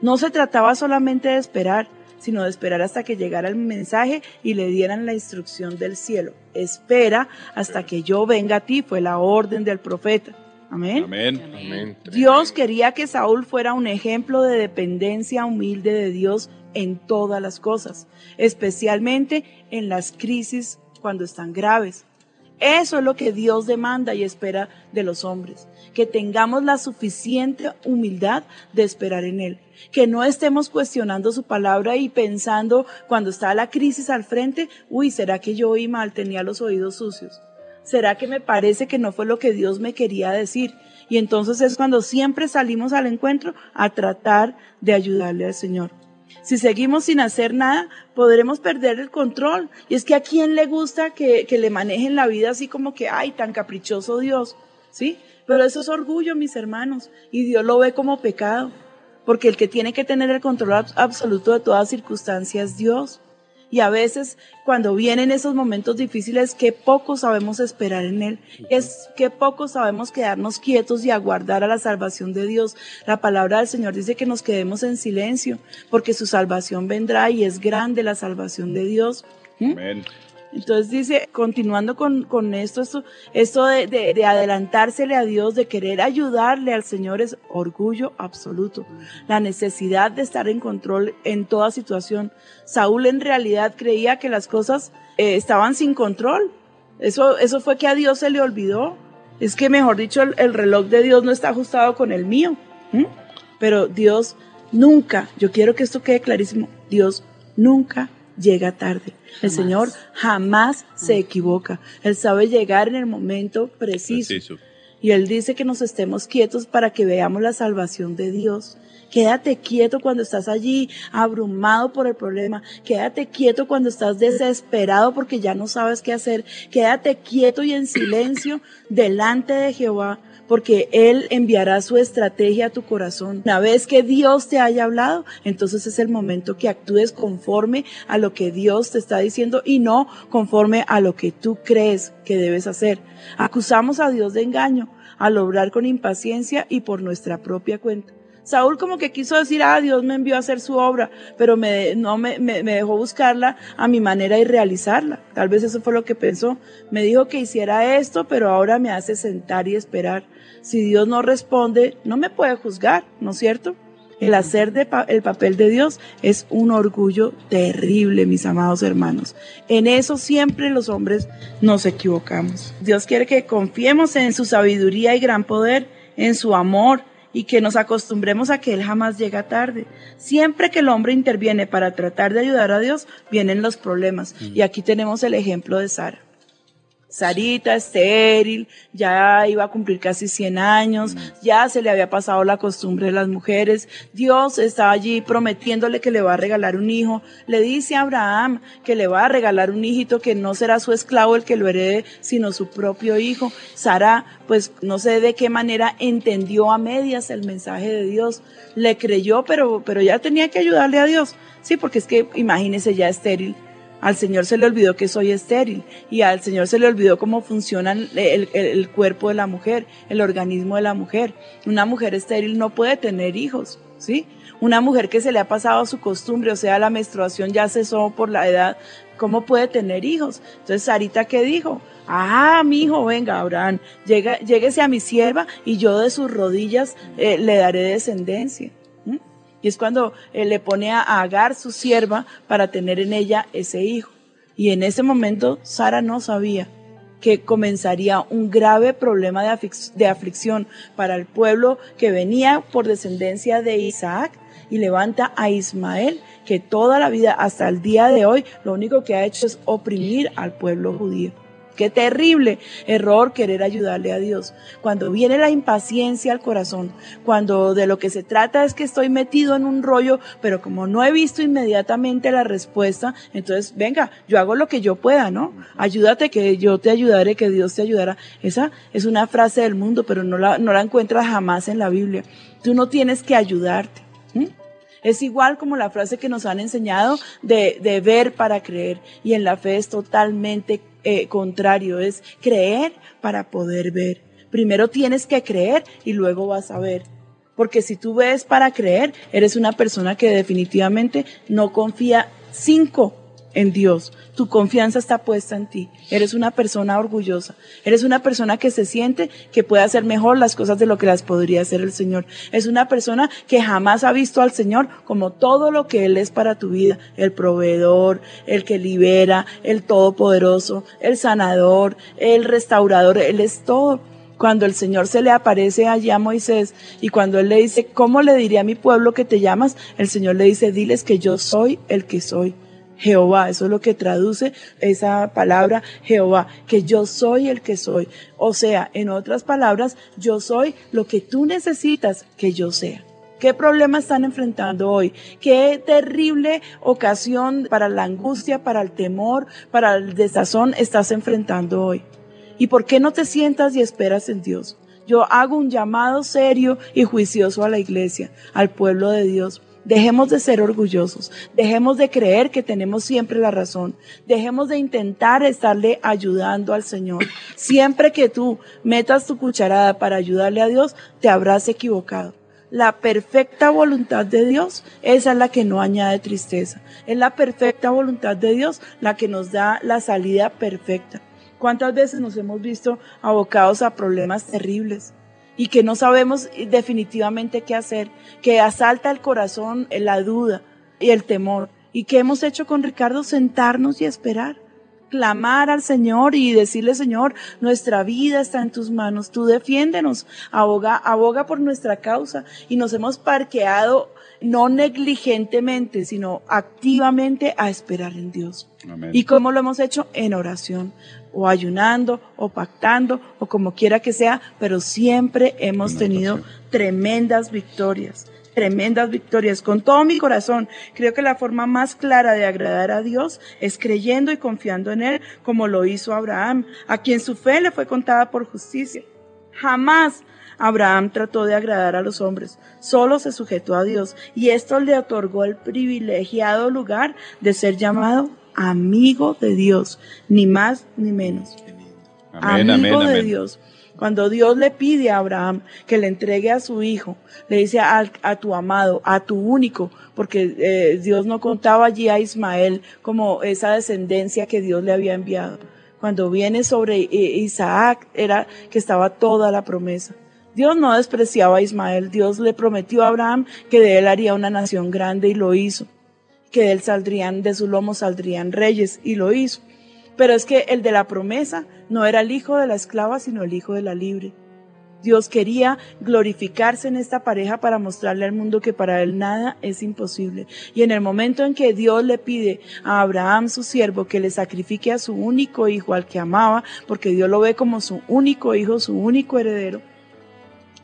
No se trataba solamente de esperar, sino de esperar hasta que llegara el mensaje y le dieran la instrucción del cielo. Espera hasta que yo venga a ti, fue la orden del profeta. Amén. Amén. Amén. Dios quería que Saúl fuera un ejemplo de dependencia humilde de Dios en todas las cosas, especialmente en las crisis cuando están graves. Eso es lo que Dios demanda y espera de los hombres, que tengamos la suficiente humildad de esperar en Él, que no estemos cuestionando su palabra y pensando cuando está la crisis al frente, uy, ¿será que yo oí mal, tenía los oídos sucios? ¿Será que me parece que no fue lo que Dios me quería decir? Y entonces es cuando siempre salimos al encuentro a tratar de ayudarle al Señor. Si seguimos sin hacer nada, podremos perder el control. Y es que a quién le gusta que, que, le manejen la vida así como que, ay, tan caprichoso Dios, ¿sí? Pero eso es orgullo, mis hermanos, y Dios lo ve como pecado, porque el que tiene que tener el control ab absoluto de todas circunstancias es Dios. Y a veces cuando vienen esos momentos difíciles, que poco sabemos esperar en Él, es que poco sabemos quedarnos quietos y aguardar a la salvación de Dios. La palabra del Señor dice que nos quedemos en silencio, porque su salvación vendrá y es grande la salvación de Dios. ¿Mm? Amén. Entonces dice, continuando con, con esto, esto, de, de, de, adelantársele a Dios, de querer ayudarle al Señor es orgullo absoluto. La necesidad de estar en control en toda situación. Saúl en realidad creía que las cosas eh, estaban sin control. Eso, eso fue que a Dios se le olvidó. Es que, mejor dicho, el, el reloj de Dios no está ajustado con el mío. Pero Dios nunca, yo quiero que esto quede clarísimo, Dios nunca llega tarde. El Jamás. Señor jamás se equivoca. Él sabe llegar en el momento preciso. Preciso. Y Él dice que nos estemos quietos para que veamos la salvación de Dios. Quédate quieto cuando estás allí abrumado por el problema. Quédate quieto cuando estás desesperado porque ya no sabes qué hacer. Quédate quieto y en silencio delante de Jehová porque Él enviará su estrategia a tu corazón. Una vez que Dios te haya hablado, entonces es el momento que actúes conforme a lo que Dios te está diciendo y no conforme a lo que tú crees que debes hacer. Acusamos a Dios de engaño al obrar con impaciencia y por nuestra propia cuenta. Saúl como que quiso decir, ah, Dios me envió a hacer su obra, pero me, no me, me, me, dejó buscarla a mi manera y realizarla. Tal vez eso fue lo que pensó. Me dijo que hiciera esto, pero ahora me hace sentar y esperar. Si Dios no responde, no me puede juzgar, ¿no es cierto? El hacer de pa el papel de Dios es un orgullo terrible, mis amados hermanos. En eso siempre los hombres nos equivocamos. Dios quiere que confiemos en su sabiduría y gran poder, en su amor, y que nos acostumbremos a que Él jamás llega tarde. Siempre que el hombre interviene para tratar de ayudar a Dios, vienen los problemas. Y aquí tenemos el ejemplo de Sara. Sarita estéril, ya iba a cumplir casi 100 años, ya se le había pasado la costumbre de las mujeres. Dios estaba allí prometiéndole que le va a regalar un hijo. Le dice a Abraham que le va a regalar un hijito que no será su esclavo el que lo herede, sino su propio hijo. Sara, pues no sé de qué manera entendió a medias el mensaje de Dios. Le creyó, pero, pero ya tenía que ayudarle a Dios. Sí, porque es que imagínese ya estéril. Al Señor se le olvidó que soy estéril y al Señor se le olvidó cómo funciona el, el- cuerpo de la mujer, el organismo de la mujer. Una mujer estéril no puede tener hijos, ¿sí? Una mujer que se le ha pasado su costumbre, o sea, la menstruación ya cesó por la edad, ¿cómo puede tener hijos? Entonces, Sarita, ¿qué dijo? Ah, mi hijo, venga, Abraham, lléguese a mi sierva y yo de sus rodillas eh, le daré descendencia. Y es cuando eh, le pone a Agar, su sierva, para tener en ella ese hijo. Y en ese momento Sara no sabía que comenzaría un grave problema de, de aflicción para el pueblo que venía por descendencia de Isaac y levanta a Ismael, que toda la vida hasta el día de hoy lo único que ha hecho es oprimir al pueblo judío. Qué terrible error querer ayudarle a Dios. Cuando viene la impaciencia al corazón, cuando de lo que se trata es que estoy metido en un rollo, pero como no he visto inmediatamente la respuesta, entonces venga, yo hago lo que yo pueda, ¿no? Ayúdate que yo te ayudaré, que Dios te ayudará. Esa es una frase del mundo, pero no la, no la encuentras jamás en la Biblia. Tú no tienes que ayudarte. Es igual como la frase que nos han enseñado de, de ver para creer. Y en la fe es totalmente eh, contrario, es creer para poder ver. Primero tienes que creer y luego vas a ver. Porque si tú ves para creer, eres una persona que definitivamente no confía cinco en Dios. Tu confianza está puesta en ti. Eres una persona orgullosa. Eres una persona que se siente que puede hacer mejor las cosas de lo que las podría hacer el Señor. Es una persona que jamás ha visto al Señor como todo lo que Él es para tu vida. El proveedor, el que libera, el todopoderoso, el sanador, el restaurador. Él es todo cuando el Señor se le aparece allá a Moisés y cuando él le dice, ¿cómo le diré a mi pueblo que te llamas? El Señor le dice, diles que yo soy el que soy. Jehová, eso es lo que traduce esa palabra Jehová, que yo soy el que soy. O sea, en otras palabras, yo soy lo que tú necesitas que yo sea. ¿Qué problema están enfrentando hoy? ¿Qué terrible ocasión para la angustia, para el temor, para el desazón estás enfrentando hoy? ¿Y por qué no te sientas y esperas en Dios? Yo hago un llamado serio y juicioso a la iglesia, al pueblo de Dios. Dejemos de ser orgullosos, dejemos de creer que tenemos siempre la razón, dejemos de intentar estarle ayudando al Señor. Siempre que tú metas tu cucharada para ayudarle a Dios, te habrás equivocado. La perfecta voluntad de Dios, esa es la que no añade tristeza. Es la perfecta voluntad de Dios la que nos da la salida perfecta. ¿Cuántas veces nos hemos visto abocados a problemas terribles? Y que no sabemos definitivamente qué hacer, que asalta el corazón la duda y el temor. ¿Y qué hemos hecho con Ricardo? Sentarnos y esperar, clamar al Señor y decirle, Señor, nuestra vida está en tus manos, tú defiéndenos, aboga, aboga por nuestra causa y nos hemos parqueado no negligentemente, sino activamente a esperar en Dios. Amén. ¿Y cómo lo hemos hecho? En oración, o ayunando, o pactando, o como quiera que sea, pero siempre hemos En tenido tremendas victorias, tremendas victorias. Con todo mi corazón, creo que la forma más clara de agradar a Dios es creyendo y confiando en Él, como lo hizo Abraham, a quien su fe le fue contada por justicia. Jamás Abraham trató de agradar a los hombres, solo se sujetó a Dios y esto le otorgó el privilegiado lugar de ser llamado amigo de Dios, ni más ni menos Amén, amigo amén, de amén. Dios. Cuando Dios le pide a Abraham que le entregue a su hijo, le dice a, a tu amado, a tu único, porque eh, Dios no contaba allí a Ismael como esa descendencia que Dios le había enviado. Cuando viene sobre eh, Isaac, era que estaba toda la promesa. Dios no despreciaba a Ismael, Dios le prometió a Abraham que de él haría una nación grande y lo hizo que de él saldrían, de su lomo saldrían reyes, y lo hizo. Pero es que el de la promesa no era el hijo de la esclava, sino el hijo de la libre. Dios quería glorificarse en esta pareja para mostrarle al mundo que para él nada es imposible. Y en el momento en que Dios le pide a Abraham, su siervo, que le sacrifique a su único hijo, al que amaba, porque Dios lo ve como su único hijo, su único heredero,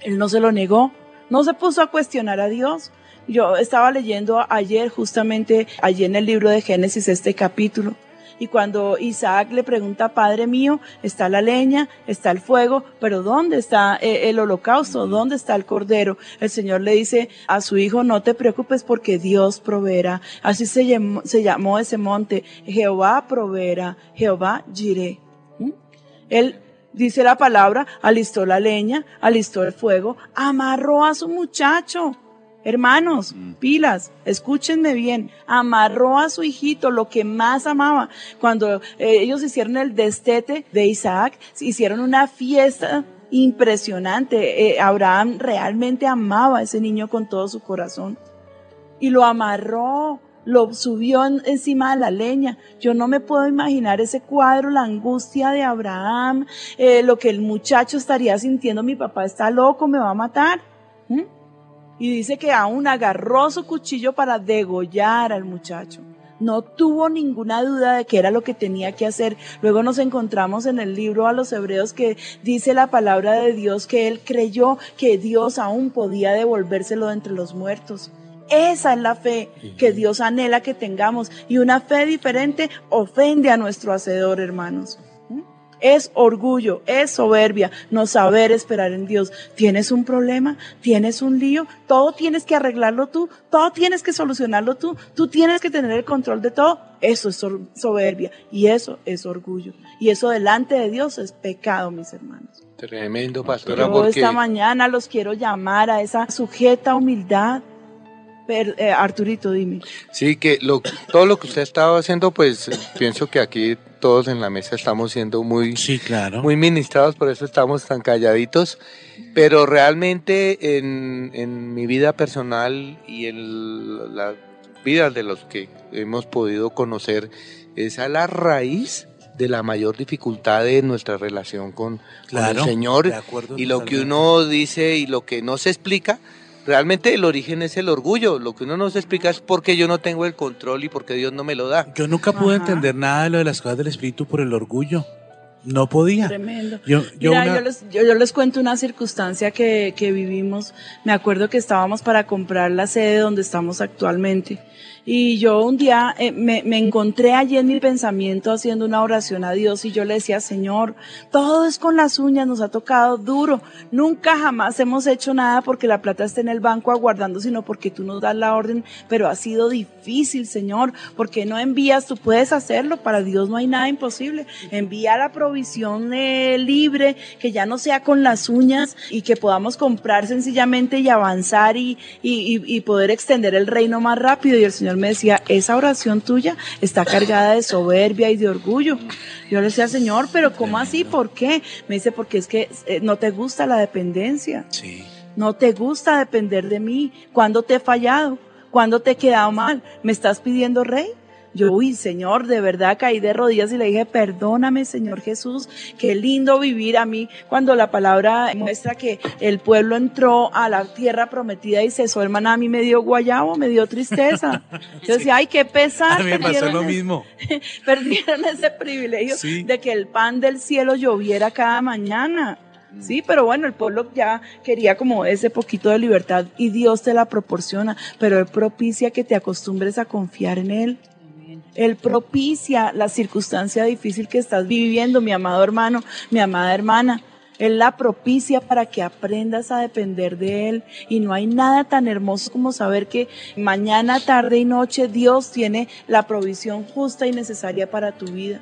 él no se lo negó, no se puso a cuestionar a Dios. Yo estaba leyendo ayer, justamente allí en el libro de Génesis, este capítulo. Y cuando Isaac le pregunta, Padre mío, está la leña, está el fuego, pero ¿dónde está eh, el holocausto? ¿Dónde está el cordero? El Señor le dice a su hijo, no te preocupes porque Dios proveerá. Así se llamó, se llamó ese monte, Jehová proveerá, Jehová Jireh. ¿Mm? Él dice la palabra, alistó la leña, alistó el fuego, amarró a su muchacho. Hermanos, pilas, escúchenme bien, amarró a su hijito lo que más amaba. Cuando eh, ellos hicieron el destete de Isaac, hicieron una fiesta impresionante. Eh, Abraham realmente amaba a ese niño con todo su corazón. Y lo amarró, lo subió en- encima de la leña. Yo no me puedo imaginar ese cuadro, la angustia de Abraham, eh, lo que el muchacho estaría sintiendo, mi papá está loco, me va a matar. ¿Mm? Y dice que aún agarró su cuchillo para degollar al muchacho. No tuvo ninguna duda de que era lo que tenía que hacer. Luego nos encontramos en el libro a los hebreos que dice la palabra de Dios que él creyó que Dios aún podía devolvérselo de entre los muertos. Esa es la fe que Dios anhela que tengamos. Y una fe diferente ofende a nuestro hacedor, hermanos. Es orgullo, es soberbia, no saber esperar en Dios. ¿Tienes un problema? ¿Tienes un lío? Todo tienes que arreglarlo tú, todo tienes que solucionarlo tú, tú tienes que tener el control de todo. Eso es soberbia y eso es orgullo. Y eso delante de Dios es pecado, mis hermanos. Tremendo, pastora, Yo porque esta mañana los quiero llamar a esa sujeta humildad. Eh, Arturito, dime. sí, que lo, todo lo que usted estaba haciendo, pues pienso que aquí todos en la mesa estamos siendo muy, Sí, claro. muy ministrados, por eso estamos tan calladitos. Pero realmente en, en mi vida personal y en la vida de los que hemos podido conocer, es la raíz de la mayor dificultad de nuestra relación con, con claro. el Señor. Y lo que uno dice y lo que no se explica, realmente el origen es el orgullo. Lo que uno no se explica es por qué yo no tengo el control y por qué Dios no me lo da. Yo nunca pude Ajá. entender nada de lo de las cosas del espíritu por el orgullo. No podía. Tremendo. Yo, yo Mira, una- yo, les, yo, yo les cuento una circunstancia que, que vivimos. Me acuerdo que estábamos para comprar la sede donde estamos actualmente. Y yo un día eh, me, me encontré allí en mi pensamiento haciendo una oración a Dios y yo le decía, Señor, todo es con las uñas, nos ha tocado duro. Nunca jamás hemos hecho nada porque la plata esté en el banco aguardando, sino porque tú nos das la orden. Pero ha sido difícil, Señor, porque no envías, tú puedes hacerlo. Para Dios no hay nada imposible. Envía la provisión eh, libre, que ya no sea con las uñas y que podamos comprar sencillamente y avanzar y, y, y- y poder extender el reino más rápido. Y el Señor me decía, esa oración tuya está cargada de soberbia y de orgullo. Yo le decía, Señor, pero ¿cómo así? ¿Por qué? Me dice, porque es que eh, no te gusta la dependencia. Sí. No te gusta depender de mí. ¿Cuándo te he fallado? ¿Cuándo te he quedado mal? ¿Me estás pidiendo rey? Yo, uy, Señor, de verdad caí de rodillas y le dije, perdóname, Señor Jesús, qué lindo vivir a mí cuando la palabra muestra que el pueblo entró a la tierra prometida y cesó el maná, a mí me dio guayabo, me dio tristeza. Yo decía, ay, qué pesar. A mí me pasó perdieron lo ese- mismo. perdieron ese privilegio Sí. de que el pan del cielo lloviera cada mañana. Sí, pero bueno, el pueblo ya quería como ese poquito de libertad y Dios te la proporciona, pero Él propicia que te acostumbres a confiar en Él. Él propicia la circunstancia difícil que estás viviendo, mi amado hermano, mi amada hermana. Él la propicia para que aprendas a depender de Él. Y no hay nada tan hermoso como saber que mañana, tarde y noche Dios tiene la provisión justa y necesaria para tu vida.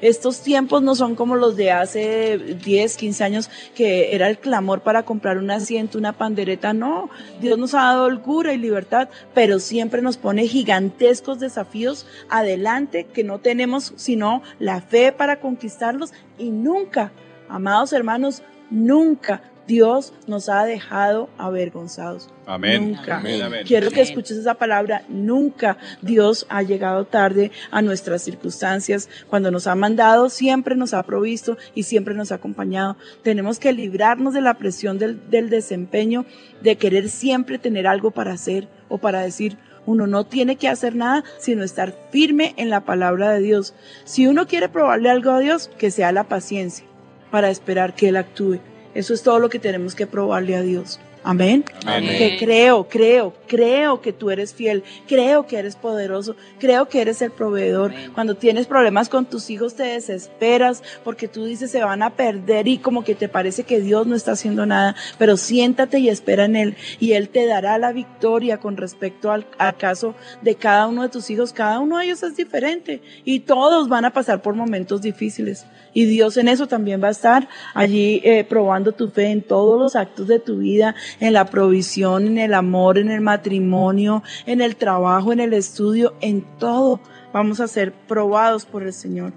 Estos tiempos no son como los de hace 10, 15 años, que era el clamor para comprar un asiento, una pandereta. No, Dios nos ha dado holgura y libertad, pero siempre nos pone gigantescos desafíos adelante que no tenemos sino la fe para conquistarlos y nunca, amados hermanos, nunca Dios nos ha dejado avergonzados. Amén. Nunca. Amén. Amén. Quiero que escuches esa palabra. Nunca Dios ha llegado tarde a nuestras circunstancias. Cuando nos ha mandado, siempre nos ha provisto y siempre nos ha acompañado. Tenemos que librarnos de la presión del, del desempeño, de querer siempre tener algo para hacer o para decir. Uno no tiene que hacer nada sino estar firme en la palabra de Dios. Si uno quiere probarle algo a Dios, que sea la paciencia para esperar que Él actúe. Eso es todo lo que tenemos que probarle a Dios. Amén. Amén. Que creo, creo, creo que tú eres fiel, creo que eres poderoso, creo que eres el proveedor. Cuando tienes problemas con tus hijos te desesperas porque tú dices se van a perder y como que te parece que Dios no está haciendo nada, pero siéntate y espera en Él y Él te dará la victoria con respecto al, al caso de cada uno de tus hijos. Cada uno de ellos es diferente y todos van a pasar por momentos difíciles. Y Dios en eso también va a estar allí eh, probando tu fe en todos los actos de tu vida, en la provisión, en el amor, en el matrimonio, en el trabajo, en el estudio, en todo. Vamos a ser probados por el Señor.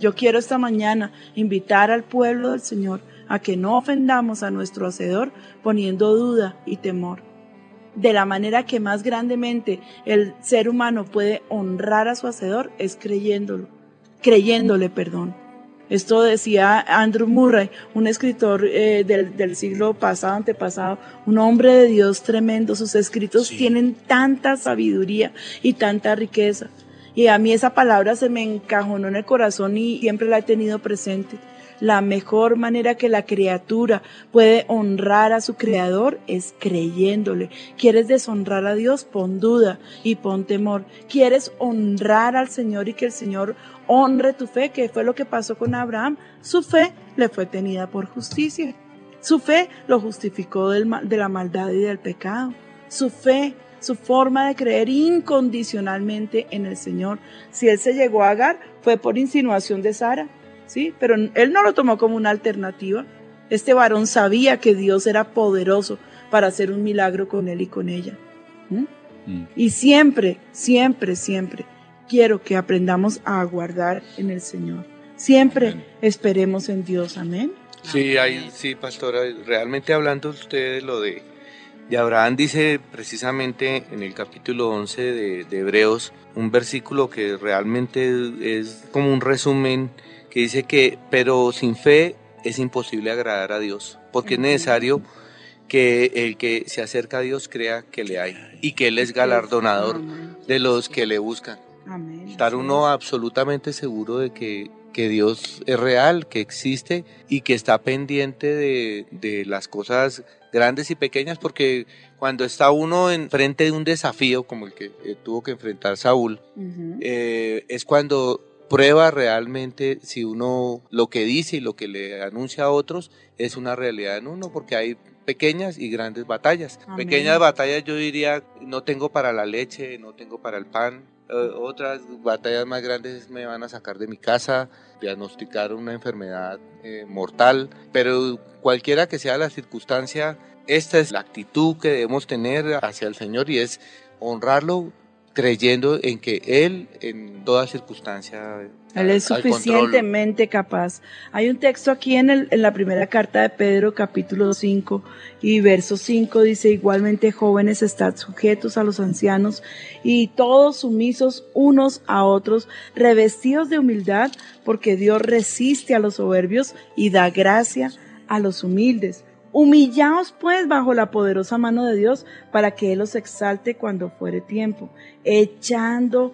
Yo quiero esta mañana invitar al pueblo del Señor a que no ofendamos a nuestro Hacedor poniendo duda y temor. De la manera que más grandemente el ser humano puede honrar a su Hacedor es creyéndolo, creyéndole, perdón. Esto decía Andrew Murray, un escritor eh, del, del siglo pasado, antepasado, un hombre de Dios tremendo. Sus escritos Sí. tienen tanta sabiduría y tanta riqueza. Y a mí esa palabra se me encajonó en el corazón y siempre la he tenido presente. La mejor manera que la criatura puede honrar a su creador es creyéndole. ¿Quieres deshonrar a Dios? Pon duda y pon temor. ¿Quieres honrar al Señor y que el Señor honre tu fe? Que fue lo que pasó con Abraham. Su fe le fue tenida por justicia. Su fe lo justificó del de la maldad y del pecado. Su fe, su forma de creer incondicionalmente en el Señor. Si él se llegó a Agar, fue por insinuación de Sara, ¿sí? Pero él no lo tomó como una alternativa. Este varón sabía que Dios era poderoso para hacer un milagro con él y con ella. ¿Mm? Mm. Y siempre, siempre, siempre quiero que aprendamos a aguardar en el Señor. Siempre Amén. esperemos en Dios. Amén. Sí, ahí, sí, pastora, realmente hablando usted de lo de, de Abraham, dice precisamente en el capítulo 11 de, de Hebreos, un versículo que realmente es como un resumen que dice que, pero sin fe es imposible agradar a Dios, porque es necesario que el que se acerca a Dios crea que le hay y que Él es galardonador de los que le buscan. Estar uno absolutamente seguro de que, que Dios es real, que existe y que está pendiente de, de las cosas grandes y pequeñas, porque cuando está uno en frente de un desafío como el que eh, tuvo que enfrentar Saúl, eh, es cuando prueba realmente si uno lo que dice y lo que le anuncia a otros es una realidad en uno, porque hay pequeñas y grandes batallas. Amén. Pequeñas batallas yo diría, no tengo para la leche, no tengo para el pan. Eh, otras batallas más grandes me van a sacar de mi casa, diagnosticar una enfermedad eh, mortal, pero cualquiera que sea la circunstancia, esta es la actitud que debemos tener hacia el Señor y es honrarlo creyendo en que Él en toda circunstancia Él es al suficientemente capaz. Hay un texto aquí en, el- en la primera carta de Pedro, capítulo 5 y verso 5, dice, igualmente jóvenes, estad sujetos a los ancianos y todos sumisos unos a otros, revestidos de humildad, porque Dios resiste a los soberbios y da gracia a los humildes. Humillaos pues bajo la poderosa mano de Dios para que Él os exalte cuando fuere tiempo, echando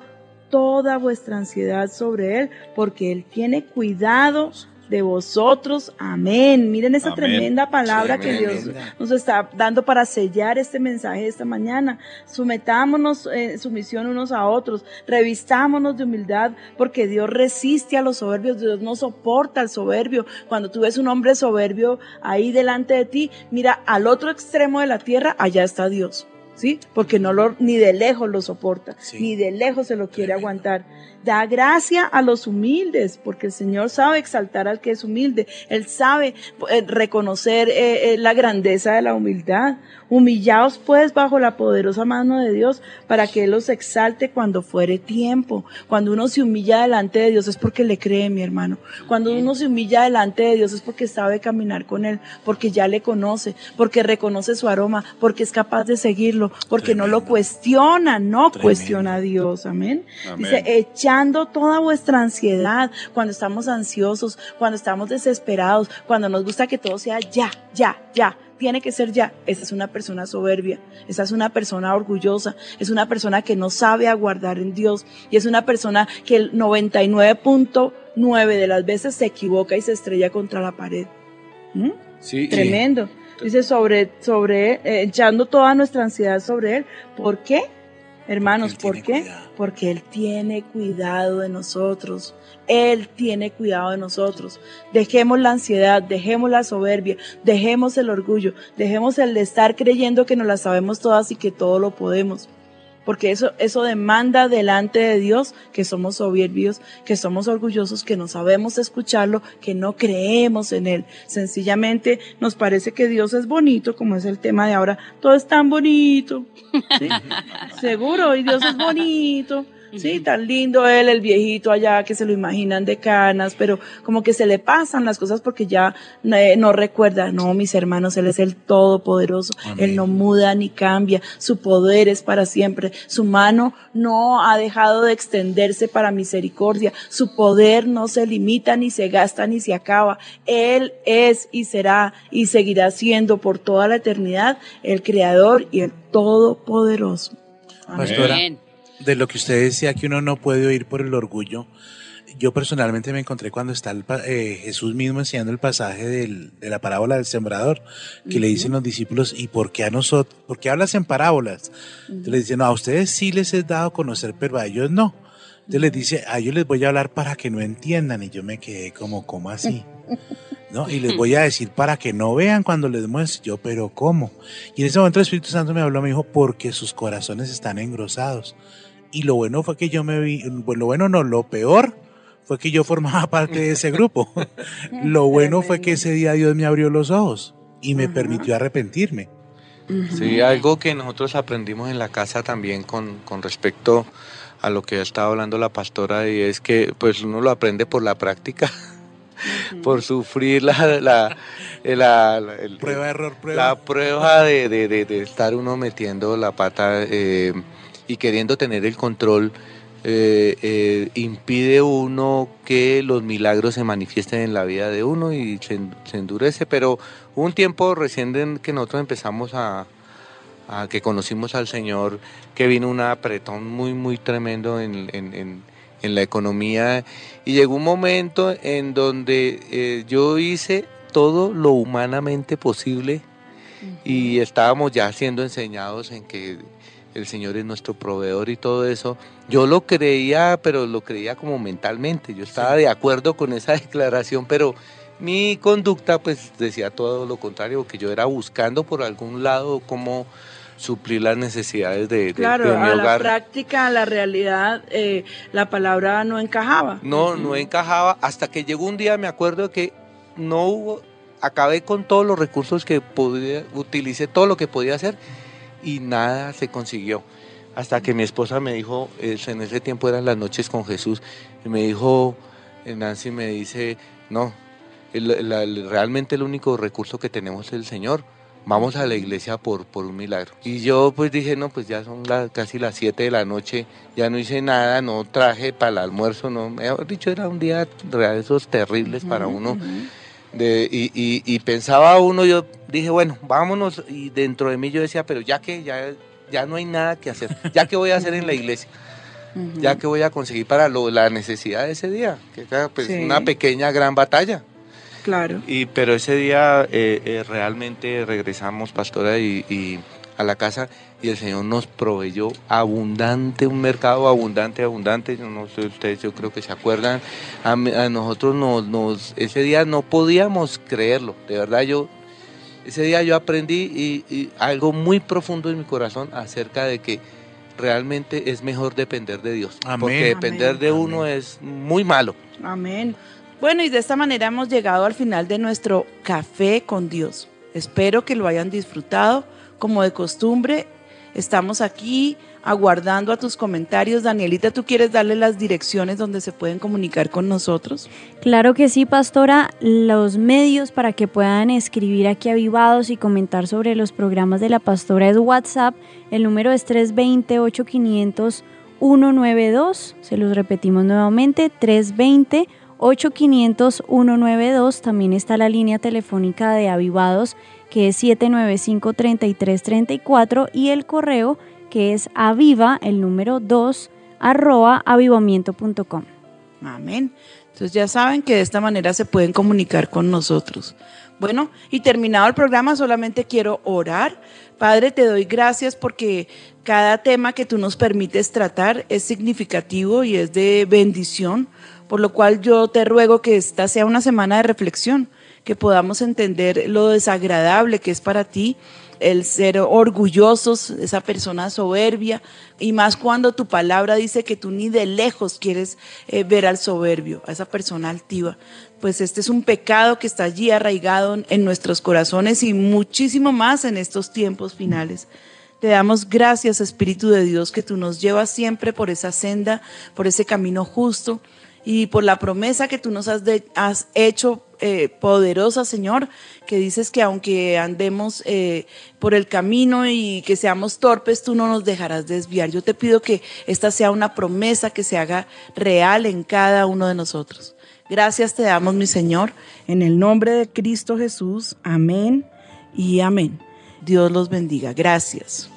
toda vuestra ansiedad sobre Él, porque Él tiene cuidado de vosotros. Amén. Miren esa Amén. tremenda palabra Sí, que. Dios nos está dando para sellar este mensaje de esta mañana. Sometámonos en sumisión unos a otros, revistámonos de humildad, porque Dios resiste a los soberbios, Dios no soporta al soberbio. Cuando tú ves un hombre soberbio ahí delante de ti, mira al otro extremo de la tierra, allá está Dios. ¿sí? Porque no lo, ni de lejos lo soporta, Sí. ni de lejos se lo quiere aguantar. Da gracia a los humildes, porque el Señor sabe exaltar al que es humilde. Él sabe eh, reconocer eh, eh, la grandeza de la humildad. Humillaos pues bajo la poderosa mano de Dios para que Él los exalte cuando fuere tiempo. Cuando uno se humilla delante de Dios es porque le cree, mi hermano. Cuando uno se humilla delante de Dios es porque sabe caminar con Él, porque ya le conoce, porque reconoce su aroma, porque es capaz de seguirlo, porque no lo cuestiona, no Tremendo. cuestiona a Dios. Amén. Amén. Dice, echando toda vuestra ansiedad, cuando estamos ansiosos, cuando estamos desesperados, cuando nos gusta que todo sea ya, ya, ya, tiene que ser ya. Esa es una persona soberbia, esa es una persona orgullosa, es una persona que no sabe aguardar en Dios y es una persona que el 99.9 de las veces se equivoca y se estrella contra la pared. ¿Mm? Sí, y- Tremendo. Dice sobre, sobre, eh, echando toda nuestra ansiedad sobre él. ¿Por qué? Hermanos, ¿por qué? cuidado. Porque Él tiene cuidado de nosotros. Él tiene cuidado de nosotros. Dejemos la ansiedad, dejemos la soberbia, dejemos el orgullo, dejemos el de estar creyendo que nos la sabemos todas y que todo lo podemos. Porque eso, eso demanda delante de Dios que somos soberbios, que somos orgullosos, que no sabemos escucharlo, que no creemos en Él. Sencillamente nos parece que Dios es bonito, como es el tema de ahora. Todo es tan bonito. ¿sí? Seguro, y Dios es bonito. Sí, tan lindo él, el viejito allá que se lo imaginan de canas, pero como que se le pasan las cosas porque ya eh, no recuerda. No, mis hermanos, él es el todopoderoso. Amén. Él no muda ni cambia. Su poder es para siempre. Su mano no ha dejado de extenderse para misericordia. Su poder no se limita ni se gasta ni se acaba. Él es y será y seguirá siendo por toda la eternidad el creador y el todopoderoso. Amén. Pastora, Amén. De lo que usted decía que uno no puede oír por el orgullo, yo personalmente me encontré cuando está el eh, Jesús mismo enseñando el pasaje del- de la parábola del sembrador, que le dicen los discípulos, ¿y por qué a nosotros? ¿Por qué hablas en parábolas? Entonces le dicen, no, a ustedes sí les he dado a conocer, pero a ellos no. Entonces les dice, a ellos les voy a hablar para que no entiendan, y yo me quedé como, ¿cómo así? ¿no? Y les voy a decir para que no vean cuando les muestre yo, pero ¿cómo? Y en ese momento el Espíritu Santo me habló, me dijo, porque sus corazones están engrosados. Y lo bueno fue que yo me vi, bueno, lo bueno no, lo peor fue que yo formaba parte de ese grupo. lo bueno fue que ese día Dios me abrió los ojos y me Ajá. permitió arrepentirme. Sí, algo que nosotros aprendimos en la casa también con, con respecto a lo que ha estado hablando la pastora y es que pues uno lo aprende por la práctica, por sufrir la, la, la- la- el- Prueba, error, prueba. la prueba de, de- de- de estar uno metiendo la pata eh, y queriendo tener el control. eh, eh, impide uno que los milagros se manifiesten en la vida de uno y se, en- se endurece, pero hubo un tiempo recién en que nosotros empezamos a, a que conocimos al Señor, que vino un apretón muy, muy tremendo en, en- en- en la economía y llegó un momento en donde eh, yo hice todo lo humanamente posible y estábamos ya siendo enseñados en que el Señor es nuestro proveedor y todo eso. Yo lo creía, pero lo creía como mentalmente. Yo estaba de acuerdo con esa declaración, pero mi conducta pues decía todo lo contrario, que yo era buscando por algún lado cómo suplir las necesidades de, de- Claro, de mi a la hogar. práctica, a la realidad, eh, la palabra no encajaba. No, no encajaba hasta que llegó un día, me acuerdo que no hubo, acabé con todos los recursos que podía, utilicé todo lo que podía hacer y nada se consiguió. Hasta que mi esposa me dijo, es- en ese tiempo eran las noches con Jesús, y me dijo, eh, Nancy me dice, no, el- la- el- realmente el único recurso que tenemos es el Señor. Vamos a la iglesia por, por un milagro. Y yo pues dije, no, pues ya son la- casi las 7 de la noche, ya no hice nada, no traje para el almuerzo, no, mejor dicho, era un día de esos terribles para uno. De, y, y- y pensaba uno, yo dije, bueno, vámonos, y dentro de mí yo decía, pero ya que ya, ya no hay nada que hacer, ya que voy a hacer en la iglesia, ya que voy a conseguir para lo- la necesidad de ese día, que era pues Sí. una pequeña gran batalla. Claro. Y, pero ese día eh, eh, realmente regresamos, pastora, y, y a la casa y el Señor nos proveyó abundante, un mercado abundante, abundante. Yo no sé ustedes, yo creo que se acuerdan. A, nosotros nos, nos, ese día no podíamos creerlo. De verdad, yo Ese día yo aprendí y, y algo muy profundo en mi corazón acerca de que realmente es mejor depender de Dios. Amén. Porque depender Amén. de uno es muy malo. Amén. Bueno, y de esta manera hemos llegado al final de nuestro café con Dios. Espero que lo hayan disfrutado. Como de costumbre, estamos aquí aguardando a tus comentarios. Danielita, ¿tú quieres darle las direcciones donde se pueden comunicar con nosotros? Claro que sí, pastora. Los medios para que puedan escribir aquí avivados y comentar sobre los programas de la pastora es WhatsApp. El número es 320-8500-192. Se los repetimos nuevamente, 320-8500-192. También está la línea telefónica de avivados que es 795-3334 y el correo que es aviva, el número 2, arroba avivamiento.com. Amén. Entonces ya saben que de esta manera se pueden comunicar con nosotros. Bueno, y terminado el programa, solamente quiero orar. Padre, te doy gracias porque cada tema que tú nos permites tratar es significativo y es de bendición, por lo cual yo te ruego que esta sea una semana de reflexión, que podamos entender lo desagradable que es para ti el ser orgullosos, esa persona soberbia, y más cuando tu palabra dice que tú ni de lejos quieres eh, ver al soberbio, a esa persona altiva. Pues este es un pecado que está allí arraigado en- nuestros corazones y muchísimo más en estos tiempos finales. Te damos gracias, Espíritu de Dios, que tú nos llevas siempre por esa senda, por ese camino justo y por la promesa que tú nos has, de- has hecho eh, poderosa, Señor, que dices que aunque andemos eh, por el camino y que seamos torpes, tú no nos dejarás desviar. Yo te pido que esta sea una promesa que se haga real en cada uno de nosotros. Gracias te damos, mi Señor, en el nombre de Cristo Jesús. Amén y amén. Dios los bendiga. Gracias.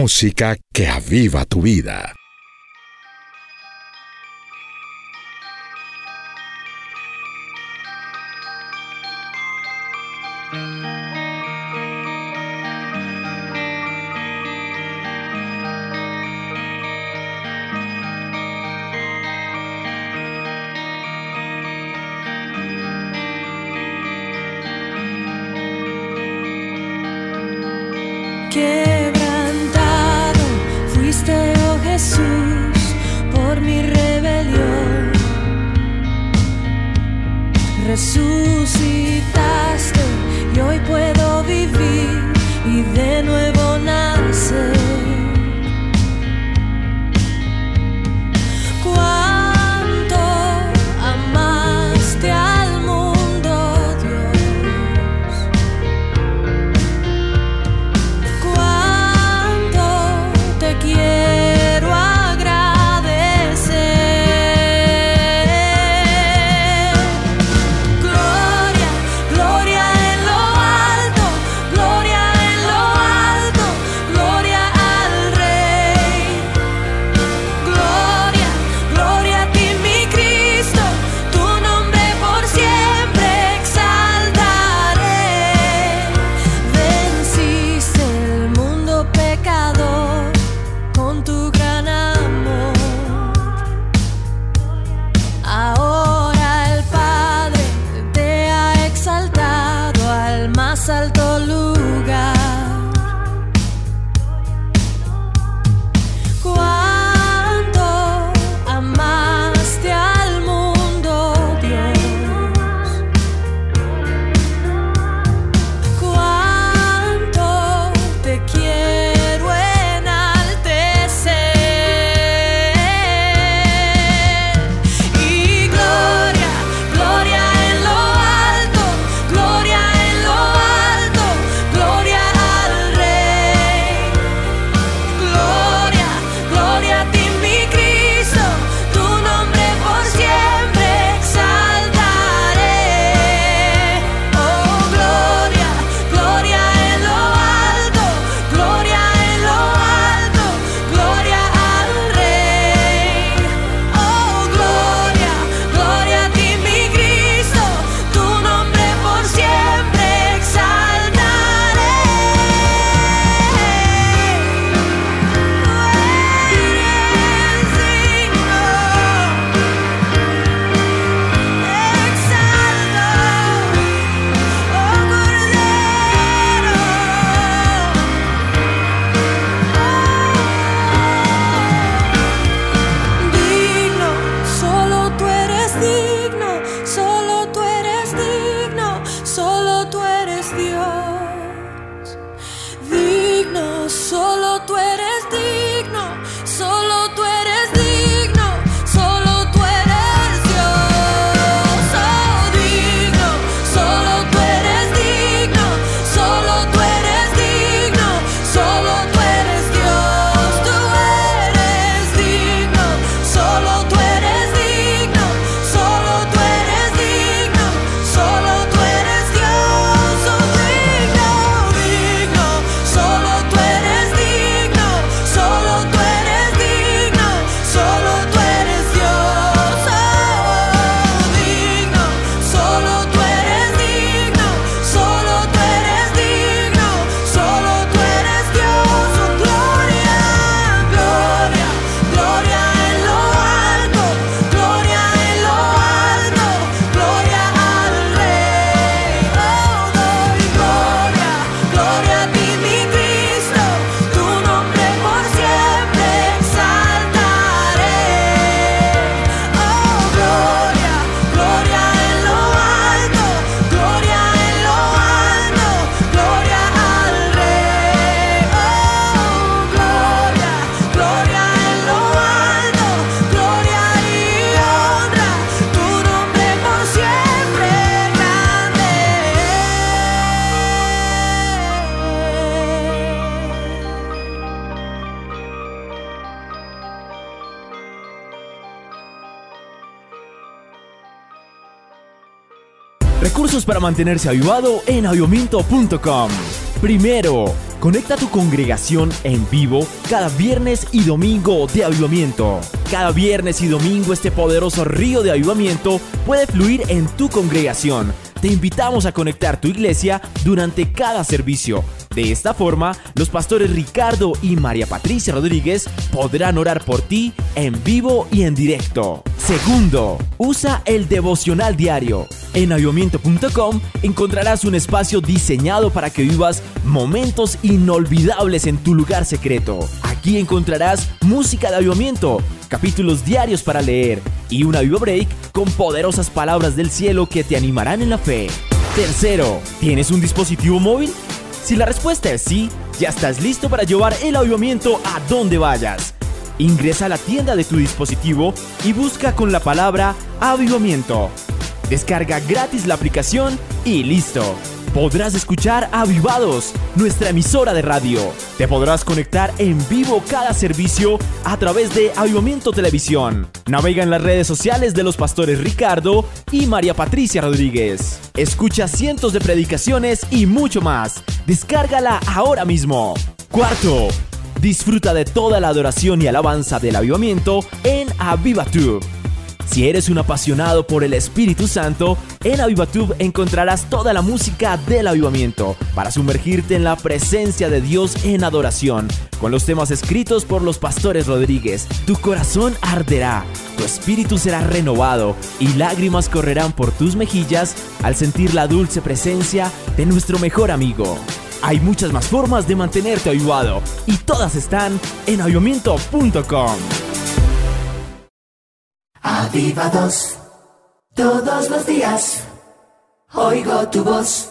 Música que aviva tu vida. Mantenerse avivado en avivamiento.com. Primero, conecta tu congregación en vivo cada viernes y domingo de avivamiento. Cada viernes y domingo este poderoso río de avivamiento puede fluir en tu congregación. Te invitamos a conectar tu iglesia durante cada servicio. De esta forma, los pastores Ricardo y María Patricia Rodríguez podrán orar por ti en vivo y en directo. Segundo, usa el devocional diario. En avivamiento.com encontrarás un espacio diseñado para que vivas momentos inolvidables en tu lugar secreto. Aquí encontrarás música de avivamiento, capítulos diarios para leer y una Viva Break con poderosas palabras del cielo que te animarán en la fe. Tercero, ¿tienes un dispositivo móvil? Si la respuesta es sí, ya estás listo para llevar el avivamiento a donde vayas. Ingresa a la tienda de tu dispositivo y busca con la palabra avivamiento. Descarga gratis la aplicación y listo. Podrás escuchar Avivados, nuestra emisora de radio. Te podrás conectar en vivo cada servicio a través de Avivamiento Televisión. Navega en las redes sociales de los pastores Ricardo y María Patricia Rodríguez. Escucha cientos de predicaciones y mucho más. Descárgala ahora mismo. Cuarto, disfruta de toda la adoración y alabanza del avivamiento en AvivaTube. Si eres un apasionado por el Espíritu Santo, en AvivaTube encontrarás toda la música del avivamiento para sumergirte en la presencia de Dios en adoración, con los temas escritos por los pastores Rodríguez. Tu corazón arderá, tu espíritu será renovado y lágrimas correrán por tus mejillas al sentir la dulce presencia de nuestro mejor amigo. Hay muchas más formas de mantenerte avivado y todas están en avivamiento.com. Avivados, todos los días, oigo tu voz.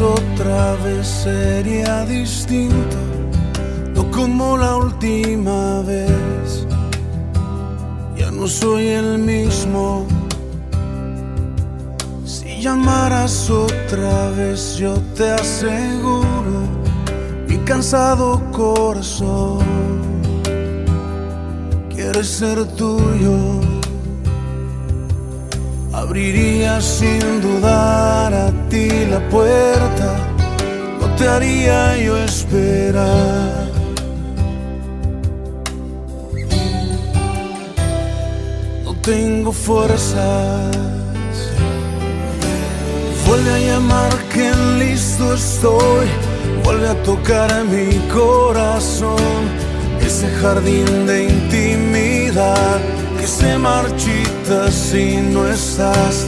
Otra vez sería distinto, no como la última vez. Ya no soy el mismo. Si llamaras otra vez yo te aseguro, mi cansado corazón quiere ser tuyo. Abriría sin dudar a ti la puerta, no te haría yo esperar. No tengo fuerzas, vuelve a llamar que listo estoy, vuelve a tocar mi corazón, ese jardín de intimidad que se marchita si no estás.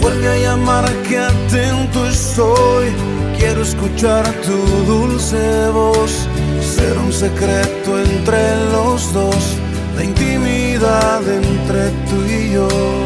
Vuelve a llamar que atento estoy. Quiero escuchar tu dulce voz. Ser un secreto entre los dos. La intimidad entre tú y yo.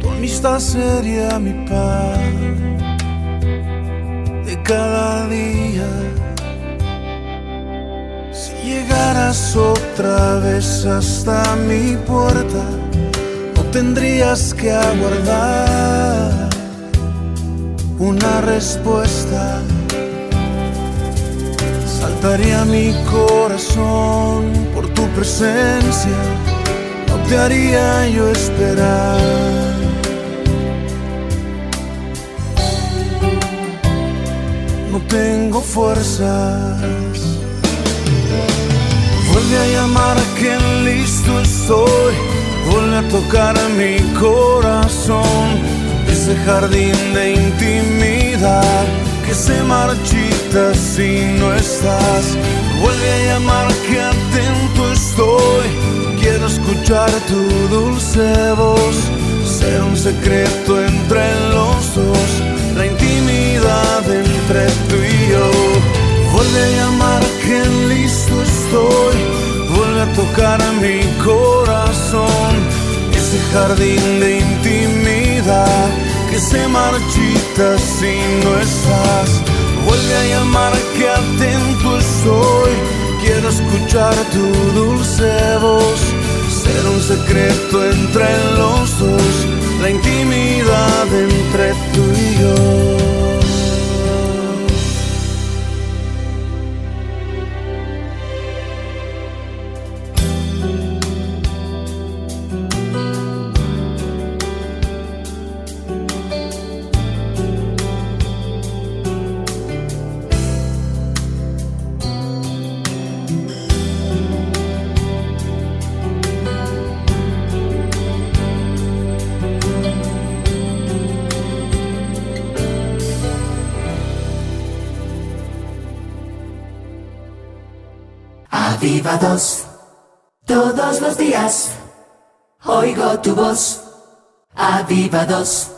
Tu amistad sería mi pan de cada día. Si llegaras otra vez hasta mi puerta, no tendrías que aguardar una respuesta. Saltaría mi corazón por tu presencia, no te haría yo esperar. No tengo fuerzas. Vuelve a llamar que listo estoy, vuelve a tocar mi corazón, ese jardín de intimidad que se marchita si no estás. Vuelve a llamar que atento estoy. Quiero escuchar tu dulce voz, ser un secreto entre los dos, la intimidad entre tú y yo. Vuelve a llamar que listo estoy, vuelve a tocar mi corazón, ese jardín de intimidad que se marchita si no. Vuelve a llamar que atento estoy, quiero escuchar tu dulce voz, ser un secreto entre los dos, la intimidad entre tú y yo. Avivados. Todos los días. Oigo tu voz. Avivados.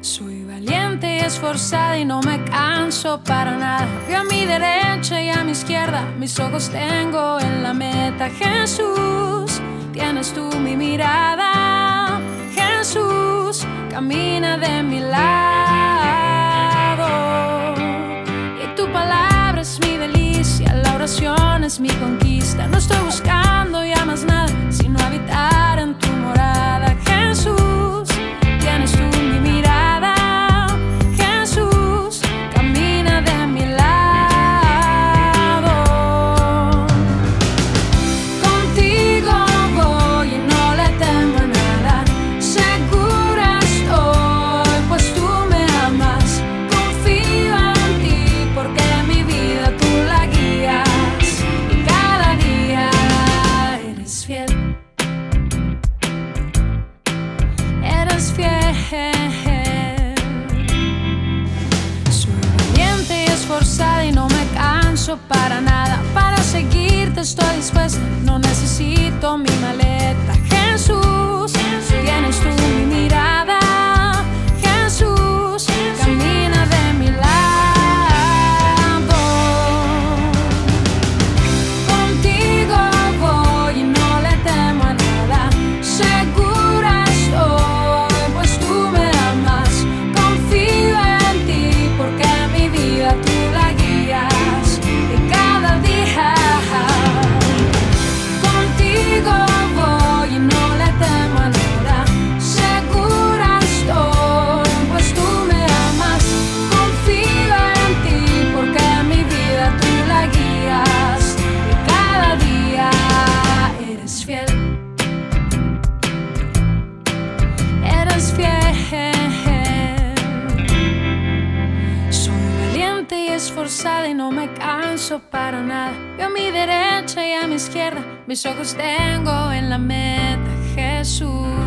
Soy valiente y esforzada y no me canso para nada. Veo a mi derecha y a mi izquierda, mis ojos tengo en la meta. Jesús, tienes tú mi mirada. Camina de mi lado. Y tu palabra es mi delicia, la oración es mi conquista. No estoy buscando ya más nada, sino habitar en tu morada. Estoy dispuesta, no necesito derecha y a mi izquierda, mis ojos tengo en la meta, Jesús.